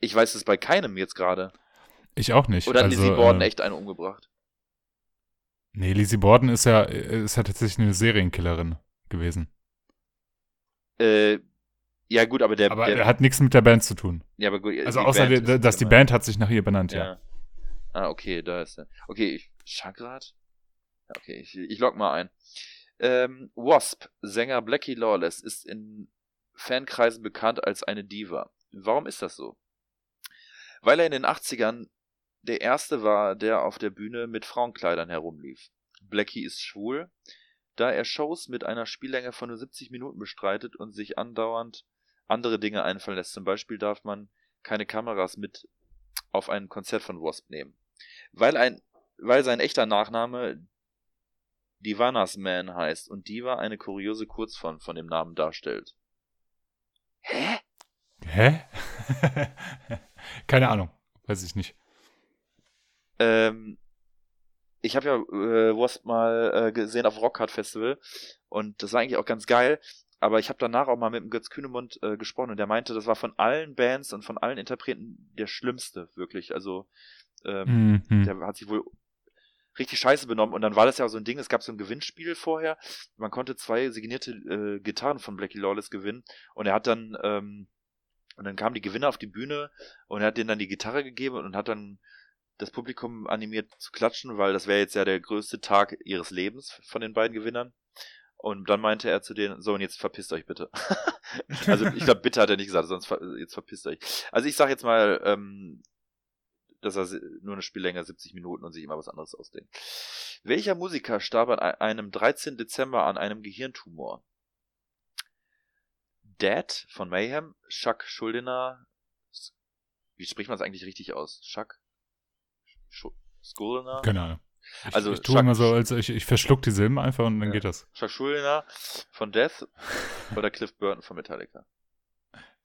Speaker 3: Ich weiß es bei keinem jetzt gerade.
Speaker 2: Ich auch nicht.
Speaker 3: Oder hat also, Lizzie Borden äh, echt einen umgebracht?
Speaker 2: Nee, Lizzie Borden ist ja, ist ja tatsächlich eine Serienkillerin gewesen.
Speaker 3: Äh, ja gut, aber der...
Speaker 2: Aber
Speaker 3: der,
Speaker 2: hat nichts mit der Band zu tun.
Speaker 3: Ja, aber gut.
Speaker 2: Also außer, die, dass die Band hat sich nach ihr benannt, ja. ja.
Speaker 3: Ah, okay, da ist er. Okay, ich, Chagrat? Okay, ich, ich log mal ein. Ähm, Wasp, Sänger Blackie Lawless, ist in Fankreisen bekannt als eine Diva. Warum ist das so? Weil er in den 80ern der Erste war, der auf der Bühne mit Frauenkleidern herumlief. Blackie ist schwul, da er Shows mit einer Spiellänge von nur 70 Minuten bestreitet und sich andauernd andere Dinge einfallen lässt. Zum Beispiel darf man keine Kameras mit auf ein Konzert von Wasp nehmen. Weil, ein, weil sein echter Nachname Divanas Man heißt und Diva eine kuriose Kurzform von dem Namen darstellt.
Speaker 2: Hä? Hä? Keine Ahnung. Weiß ich nicht.
Speaker 3: Ähm, ich habe ja äh, Wasp mal äh, gesehen auf Rockhard Festival und das war eigentlich auch ganz geil. Aber ich habe danach auch mal mit dem Götz Kühnemund äh, gesprochen und der meinte, das war von allen Bands und von allen Interpreten der schlimmste, wirklich. Also ähm, mhm. der hat sich wohl richtig scheiße benommen. Und dann war das ja so ein Ding, es gab so ein Gewinnspiel vorher. Man konnte zwei signierte äh, Gitarren von Blackie Lawless gewinnen. Und er hat dann, ähm, und dann kamen die Gewinner auf die Bühne und er hat denen dann die Gitarre gegeben und hat dann das Publikum animiert zu klatschen, weil das wäre jetzt ja der größte Tag ihres Lebens von den beiden Gewinnern. Und dann meinte er zu denen, so und jetzt verpisst euch bitte. also ich glaube, bitte hat er nicht gesagt, sonst ver jetzt verpisst euch. Also ich sag jetzt mal, ähm, dass er nur eine Spiellänge 70 Minuten und sich immer was anderes ausdenkt. Welcher Musiker starb an einem 13. Dezember an einem Gehirntumor? Dad von Mayhem, Chuck Schuldiner, wie spricht man es eigentlich richtig aus? Chuck? Schuldiner?
Speaker 2: Keine Ahnung. Ich, also ich tue immer so, als ich, ich verschluck die Silben einfach und dann ja. geht das.
Speaker 3: Chuck Schuldiner von Death oder Cliff Burton von Metallica.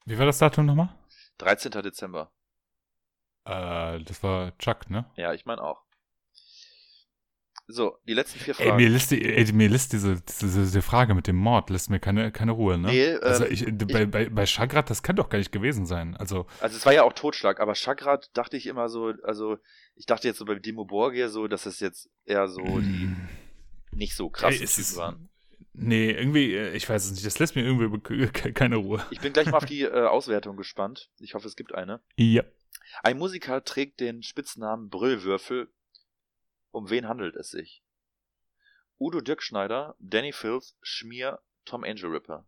Speaker 2: Wie war das Datum nochmal?
Speaker 3: 13. Dezember.
Speaker 2: Äh, das war Chuck, ne?
Speaker 3: Ja, ich meine auch. So, die letzten vier Fragen. Ey,
Speaker 2: mir lässt, die, ey, mir lässt diese, diese, diese, Frage mit dem Mord lässt mir keine, keine Ruhe, ne? Nee, also ähm, ich, bei, bei, bei Chagrat, das kann doch gar nicht gewesen sein. Also,
Speaker 3: also es war ja auch Totschlag, aber Chagrat dachte ich immer so, also ich dachte jetzt so bei Dimo Borgia so, dass es jetzt eher so die mm. nicht so krass Typen waren.
Speaker 2: Nee, irgendwie, äh, ich weiß es nicht, das lässt mir irgendwie keine Ruhe.
Speaker 3: Ich bin gleich mal auf die äh, Auswertung gespannt. Ich hoffe, es gibt eine.
Speaker 2: Ja.
Speaker 3: Ein Musiker trägt den Spitznamen Brüllwürfel. Um wen handelt es sich? Udo Dirkschneider, Danny Filth, Schmier, Tom Angel Ripper.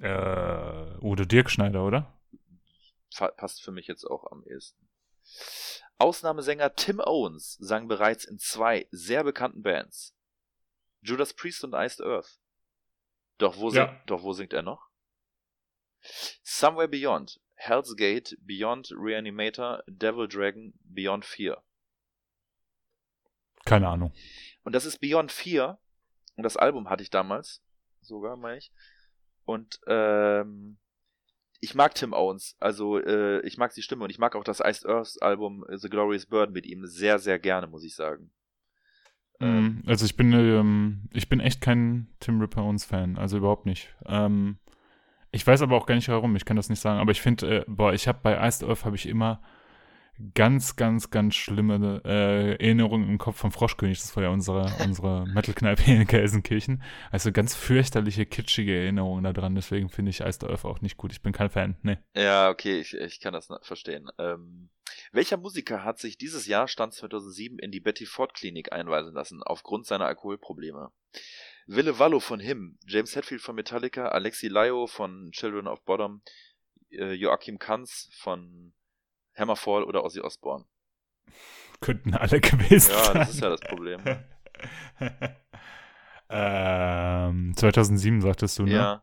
Speaker 2: Äh, Udo Dirkschneider, oder?
Speaker 3: passt für mich jetzt auch am ehesten. Ausnahmesänger Tim Owens sang bereits in zwei sehr bekannten Bands. Judas Priest und Iced Earth. Doch wo, ja. singt, doch wo singt er noch? Somewhere Beyond, Hell's Gate, Beyond Reanimator, Devil Dragon, Beyond 4.
Speaker 2: Keine Ahnung.
Speaker 3: Und das ist Beyond 4. Und das Album hatte ich damals. Sogar, meine ich. Und ähm, ich mag Tim Owens. Also äh, ich mag die Stimme und ich mag auch das Iced Earth Album äh, The Glorious Bird mit ihm sehr, sehr gerne, muss ich sagen.
Speaker 2: Ähm, also ich bin, ähm, ich bin echt kein Tim Ripper Owens Fan. Also überhaupt nicht. Ähm, ich weiß aber auch gar nicht warum, ich kann das nicht sagen. Aber ich finde, äh, boah, ich habe bei Iced Earth habe ich immer ganz, ganz, ganz schlimme äh, Erinnerungen im Kopf vom Froschkönig. Das war ja unsere, unsere Metal-Kneipe hier in Gelsenkirchen. Also ganz fürchterliche, kitschige Erinnerungen daran. Deswegen finde ich Iced Earth auch nicht gut. Ich bin kein Fan, ne.
Speaker 3: Ja, okay, ich, ich kann das verstehen. Ähm, welcher Musiker hat sich dieses Jahr, Stand 2007, in die Betty Ford Klinik einweisen lassen, aufgrund seiner Alkoholprobleme? Wille Wallo von Him, James Hetfield von Metallica, Alexi Laio von Children of Bottom, äh, Joachim Kanz von Hammerfall oder Ozzy Osbourne.
Speaker 2: Könnten alle gewesen
Speaker 3: ja,
Speaker 2: sein.
Speaker 3: Ja, das ist ja das Problem.
Speaker 2: ähm, 2007 sagtest du, ne?
Speaker 3: Ja.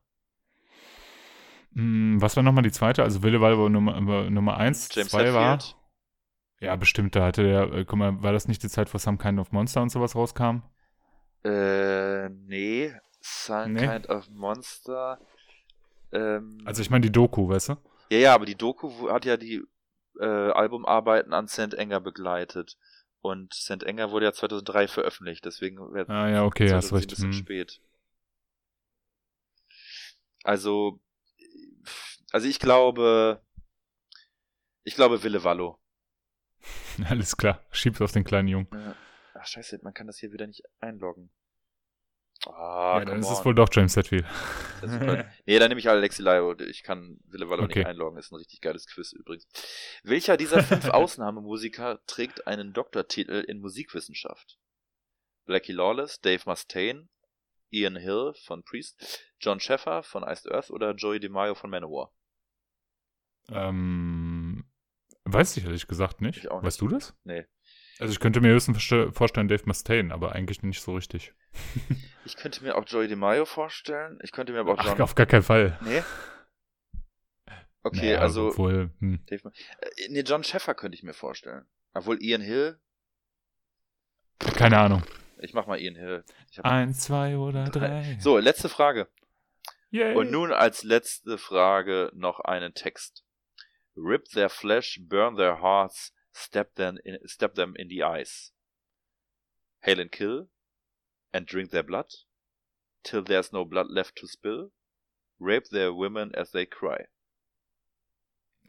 Speaker 2: Hm, was war nochmal die zweite? Also Wille Wallo Nummer, Nummer 1,
Speaker 3: James 2 war.
Speaker 2: Ja, bestimmt, da hatte der, äh, guck mal, war das nicht die Zeit, wo Some Kind of Monster und sowas rauskam?
Speaker 3: Äh, nee. Some nee. Kind of Monster. Ähm,
Speaker 2: also ich meine die Doku, weißt du?
Speaker 3: Ja, ja, aber die Doku hat ja die äh, Albumarbeiten an St. Enger begleitet. Und St. Enger wurde ja 2003 veröffentlicht, deswegen
Speaker 2: wäre ah, ja, okay, hast recht.
Speaker 3: ein bisschen hm. spät. Also, also ich glaube, ich glaube Wille Wallo.
Speaker 2: Alles klar, schieb's auf den kleinen Jungen.
Speaker 3: Ja. Ach scheiße, man kann das hier wieder nicht einloggen.
Speaker 2: Ah, ja, dann ist on. es wohl doch James Hetfield.
Speaker 3: nee, dann nehme ich Alexi Laio. Ich kann Wille okay. nicht einloggen. Ist ein richtig geiles Quiz übrigens. Welcher dieser fünf Ausnahmemusiker trägt einen Doktortitel in Musikwissenschaft? Blackie Lawless, Dave Mustaine, Ian Hill von Priest, John Sheffer von Iced Earth oder Joey DeMaio von Manowar?
Speaker 2: Ähm, weiß ich ehrlich gesagt nicht. nicht. Weißt du das?
Speaker 3: Nee.
Speaker 2: Also ich könnte mir höchstens vorstellen Dave Mustaine, aber eigentlich nicht so richtig.
Speaker 3: ich könnte mir auch Joey DeMaio vorstellen. Ich könnte mir aber auch
Speaker 2: John... Ach, auf gar keinen Fall.
Speaker 3: Nee? Okay, naja, also...
Speaker 2: Obwohl, hm.
Speaker 3: Dave... Äh, nee, John Sheffer könnte ich mir vorstellen. Obwohl Ian Hill...
Speaker 2: Keine Ahnung.
Speaker 3: Ich mach mal Ian Hill.
Speaker 2: Eins, zwei oder drei.
Speaker 3: So, letzte Frage.
Speaker 2: Yay.
Speaker 3: Und nun als letzte Frage noch einen Text. Rip their flesh, burn their hearts, step them in, step them in the ice. Hail and kill, and drink their blood, till there's no blood left to spill. Rape their women as they cry.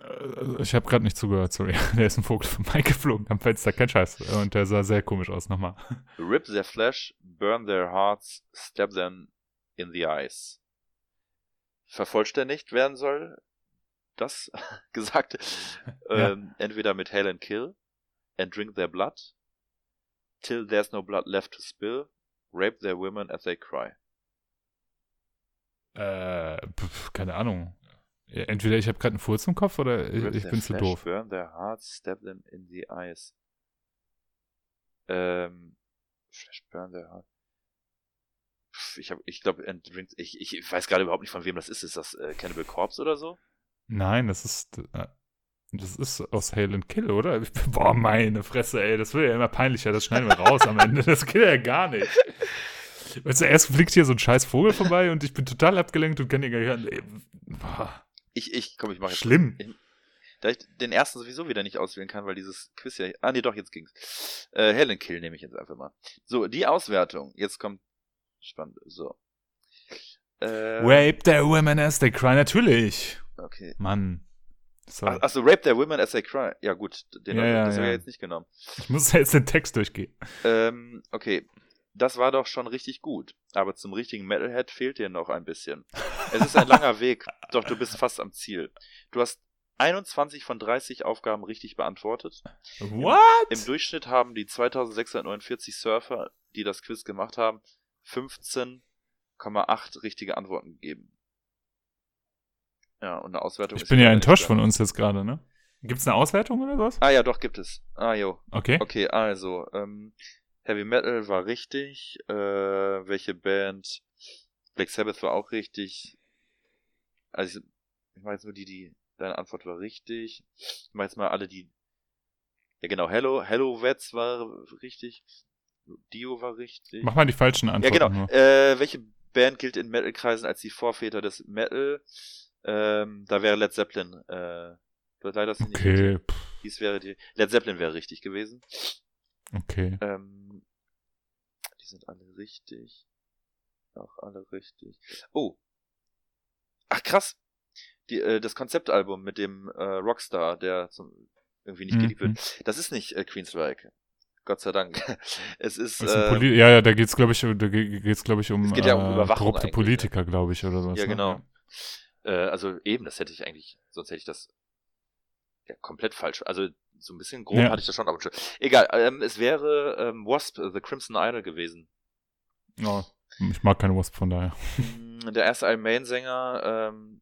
Speaker 2: Äh, ich habe gerade nicht zugehört, sorry. Der ist ein Vogel von Mike geflogen am Fenster, kein Scheiß. Und der sah sehr komisch aus, nochmal.
Speaker 3: Rip their flesh, burn their hearts, stab them in the eyes. Vervollständigt werden soll das gesagt. Ja. Ähm, entweder mit Hail and Kill, and drink their blood, till there's no blood left to spill, rape their women as they cry.
Speaker 2: Äh, pf, keine Ahnung. Entweder ich habe gerade einen Furz im Kopf oder ich, ich bin zu doof.
Speaker 3: Burn their hearts, stab them in the eyes. Ähm, Flash burn their heart. Ich habe, ich glaube, ich, ich weiß gerade überhaupt nicht von wem das ist. Ist das äh, Cannibal Corpse oder so?
Speaker 2: Nein, das ist, äh, das ist aus Hail and Kill, oder? Boah, meine Fresse, ey, das wird ja immer peinlicher. Das schneiden wir raus am Ende. Das geht ja gar nicht. Weißt du, erst fliegt hier so ein scheiß Vogel vorbei und ich bin total abgelenkt und kann ihn gar nicht boah.
Speaker 3: Ich, ich, komm, ich mache jetzt.
Speaker 2: Schlimm.
Speaker 3: Ich, da ich den ersten sowieso wieder nicht auswählen kann, weil dieses Quiz ja. Ah, nee, doch, jetzt ging's. Äh, Helen Kill nehme ich jetzt einfach mal. So, die Auswertung. Jetzt kommt. Spannend. So.
Speaker 2: Äh, Rape their women as they cry, natürlich.
Speaker 3: Okay.
Speaker 2: Mann.
Speaker 3: So. Ach, achso, Rape their women as they cry. Ja, gut. Den
Speaker 2: Ja, ja,
Speaker 3: habe
Speaker 2: ja.
Speaker 3: ich jetzt nicht genommen.
Speaker 2: Ich muss jetzt den Text durchgehen.
Speaker 3: Ähm, okay. Das war doch schon richtig gut. Aber zum richtigen Metalhead fehlt dir noch ein bisschen. Es ist ein langer Weg, doch du bist fast am Ziel. Du hast 21 von 30 Aufgaben richtig beantwortet.
Speaker 2: What?
Speaker 3: Im Durchschnitt haben die 2649 Surfer, die das Quiz gemacht haben, 15,8 richtige Antworten gegeben. Ja, und eine Auswertung
Speaker 2: Ich bin ja enttäuscht von uns jetzt gerade, ne? Gibt's eine Auswertung oder was?
Speaker 3: da. Ah ja, doch, gibt es. Ah jo.
Speaker 2: Okay.
Speaker 3: Okay, also, ähm, Heavy Metal war richtig. Äh, welche Band? Black Sabbath war auch richtig. Also, ich, ich mach jetzt nur die, die, deine Antwort war richtig. Ich mach jetzt mal alle, die. Ja, genau, Hello, Hello Vets war richtig. Dio war richtig.
Speaker 2: Mach mal die falschen
Speaker 3: ja,
Speaker 2: Antworten
Speaker 3: genau.
Speaker 2: nur.
Speaker 3: Äh, welche Band gilt in Metal-Kreisen als die Vorväter des Metal? Ähm, da wäre Led Zeppelin. Äh, leider richtig.
Speaker 2: Okay, pff,
Speaker 3: Dies wäre die. Led Zeppelin wäre richtig gewesen.
Speaker 2: okay.
Speaker 3: Ähm, die sind alle richtig. Auch alle richtig. Oh. Ach krass. Die, äh, das Konzeptalbum mit dem äh, Rockstar, der zum, irgendwie nicht geliebt
Speaker 2: Mhm.
Speaker 3: wird. Das ist nicht äh, Queenstrike. Gott sei Dank. Es ist,
Speaker 2: ist
Speaker 3: äh,
Speaker 2: ja, ja, da geht's, glaube ich, da ge- geht's, glaube ich, um
Speaker 3: Es geht ja um
Speaker 2: äh, korrupte
Speaker 3: eigentlich,
Speaker 2: Politiker, glaube ich, oder was.
Speaker 3: ja
Speaker 2: ne?
Speaker 3: genau. Äh, also eben, das hätte ich eigentlich, sonst hätte ich das ja, komplett falsch. Also so ein bisschen grob
Speaker 2: Ja.
Speaker 3: hatte ich das schon, aber schon. Egal, ähm, es wäre ähm, Wasp, äh, The Crimson Idol gewesen.
Speaker 2: Ja, ich mag keine Wasp von daher.
Speaker 3: Mm, Der erste Iron Maiden-Sänger, ähm,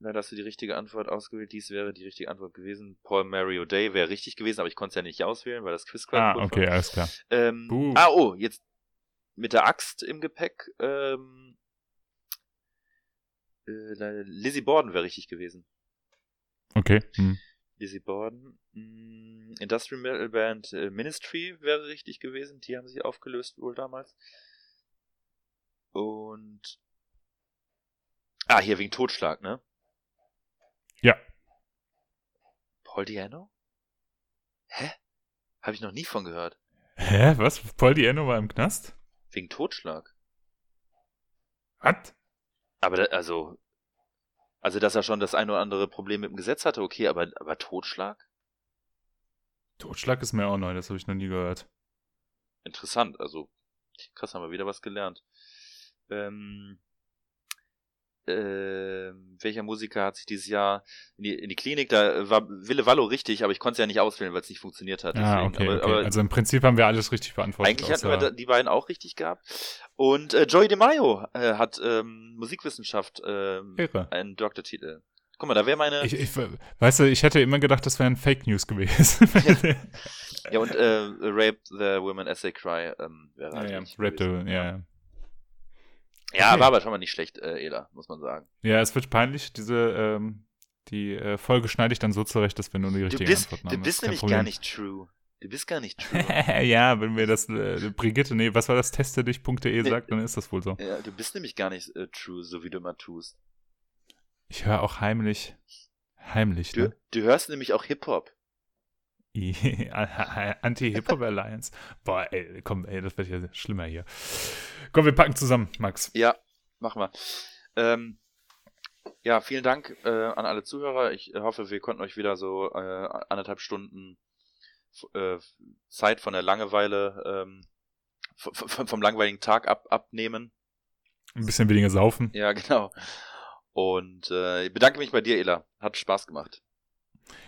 Speaker 3: leider hast du die richtige Antwort ausgewählt. Dies wäre die richtige Antwort gewesen. Paul Mario Day wäre richtig gewesen, aber ich konnte es ja nicht auswählen, weil das Quiz
Speaker 2: Ah, okay,
Speaker 3: war.
Speaker 2: alles klar.
Speaker 3: Ähm, ah, oh, jetzt mit der Axt im Gepäck. Ähm, äh, Lizzie Borden wäre richtig gewesen.
Speaker 2: Okay. Hm.
Speaker 3: Lizzie Borden. Mm, Industrial Metal Band äh, Ministry wäre richtig gewesen. Die haben sich aufgelöst wohl damals. Und. Ah, hier wegen Totschlag, ne?
Speaker 2: Ja.
Speaker 3: Paul Diano? Hä? Habe ich noch nie von gehört.
Speaker 2: Hä, was? Paul Diano war im Knast?
Speaker 3: Wegen Totschlag.
Speaker 2: Was?
Speaker 3: Aber da, also. Also, dass er schon das ein oder andere Problem mit dem Gesetz hatte, okay, aber, aber Totschlag?
Speaker 2: Totschlag ist mir auch neu, das habe ich noch nie gehört.
Speaker 3: Interessant, also. Krass, haben wir wieder was gelernt. Ähm, ähm, welcher Musiker hat sich dieses Jahr in die, in die Klinik, da war Wille Wallo richtig, aber ich konnte es ja nicht auswählen, weil es nicht funktioniert hat.
Speaker 2: Ah, okay,
Speaker 3: aber,
Speaker 2: okay.
Speaker 3: aber
Speaker 2: also im Prinzip haben wir alles richtig beantwortet.
Speaker 3: eigentlich hatten wir die beiden auch richtig gehabt. Und äh, Joey DeMaio äh, hat ähm, Musikwissenschaft ähm,
Speaker 2: Irre.
Speaker 3: einen Doktortitel. Guck mal, da wäre meine.
Speaker 2: Ich, ich, weißt du, ich hätte immer gedacht, das wären Fake News gewesen.
Speaker 3: ja, und äh, Rape the Women as they cry ähm, wäre
Speaker 2: ja,
Speaker 3: halt
Speaker 2: ja,
Speaker 3: richtig
Speaker 2: Rap
Speaker 3: gewesen.
Speaker 2: the, ja, ja.
Speaker 3: Ja,
Speaker 2: Okay.
Speaker 3: war aber schon mal nicht schlecht, äh, Ela, muss man sagen.
Speaker 2: ja, es wird peinlich. Diese, ähm, die äh, Folge schneide ich dann so zurecht, dass wir nur die
Speaker 3: Du bist,
Speaker 2: Antworten
Speaker 3: du
Speaker 2: haben. Das
Speaker 3: bist nämlich
Speaker 2: Problem.
Speaker 3: gar nicht true. Du bist gar nicht true.
Speaker 2: ja, wenn mir das äh, Brigitte, nee, was war das, testedich.de sagt, dann ist das wohl so.
Speaker 3: ja, du bist nämlich gar nicht äh, true, so wie du immer tust.
Speaker 2: Ich höre auch heimlich, heimlich,
Speaker 3: Du,
Speaker 2: ne?
Speaker 3: du hörst nämlich auch Hip-Hop.
Speaker 2: Anti-Hip-Hop Alliance. Boah, ey, komm, ey, das wird ja schlimmer hier. Komm, wir packen zusammen, Max.
Speaker 3: Ja, mach mal. Ähm, ja, vielen Dank äh, an alle Zuhörer. Ich hoffe, wir konnten euch wieder so äh, anderthalb Stunden äh, Zeit von der Langeweile, ähm, vom langweiligen Tag ab abnehmen.
Speaker 2: Ein bisschen weniger saufen.
Speaker 3: Ja, genau. Und äh, ich bedanke mich bei dir, Ela. Hat Spaß gemacht.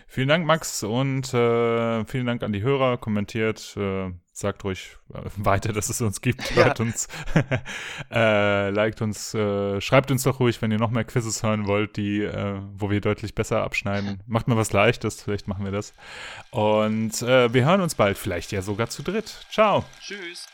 Speaker 2: Vielen Dank, Max, und äh, vielen Dank an die Hörer. Kommentiert, äh, sagt ruhig äh, weiter, dass es uns gibt. Ja. Hört uns, äh, liked uns, äh, schreibt uns doch ruhig, wenn ihr noch mehr Quizzes hören wollt, die, äh, wo wir deutlich besser abschneiden. Macht mal was Leichtes, vielleicht machen wir das. Und äh, wir hören uns bald, vielleicht ja sogar zu dritt. Ciao.
Speaker 3: Tschüss.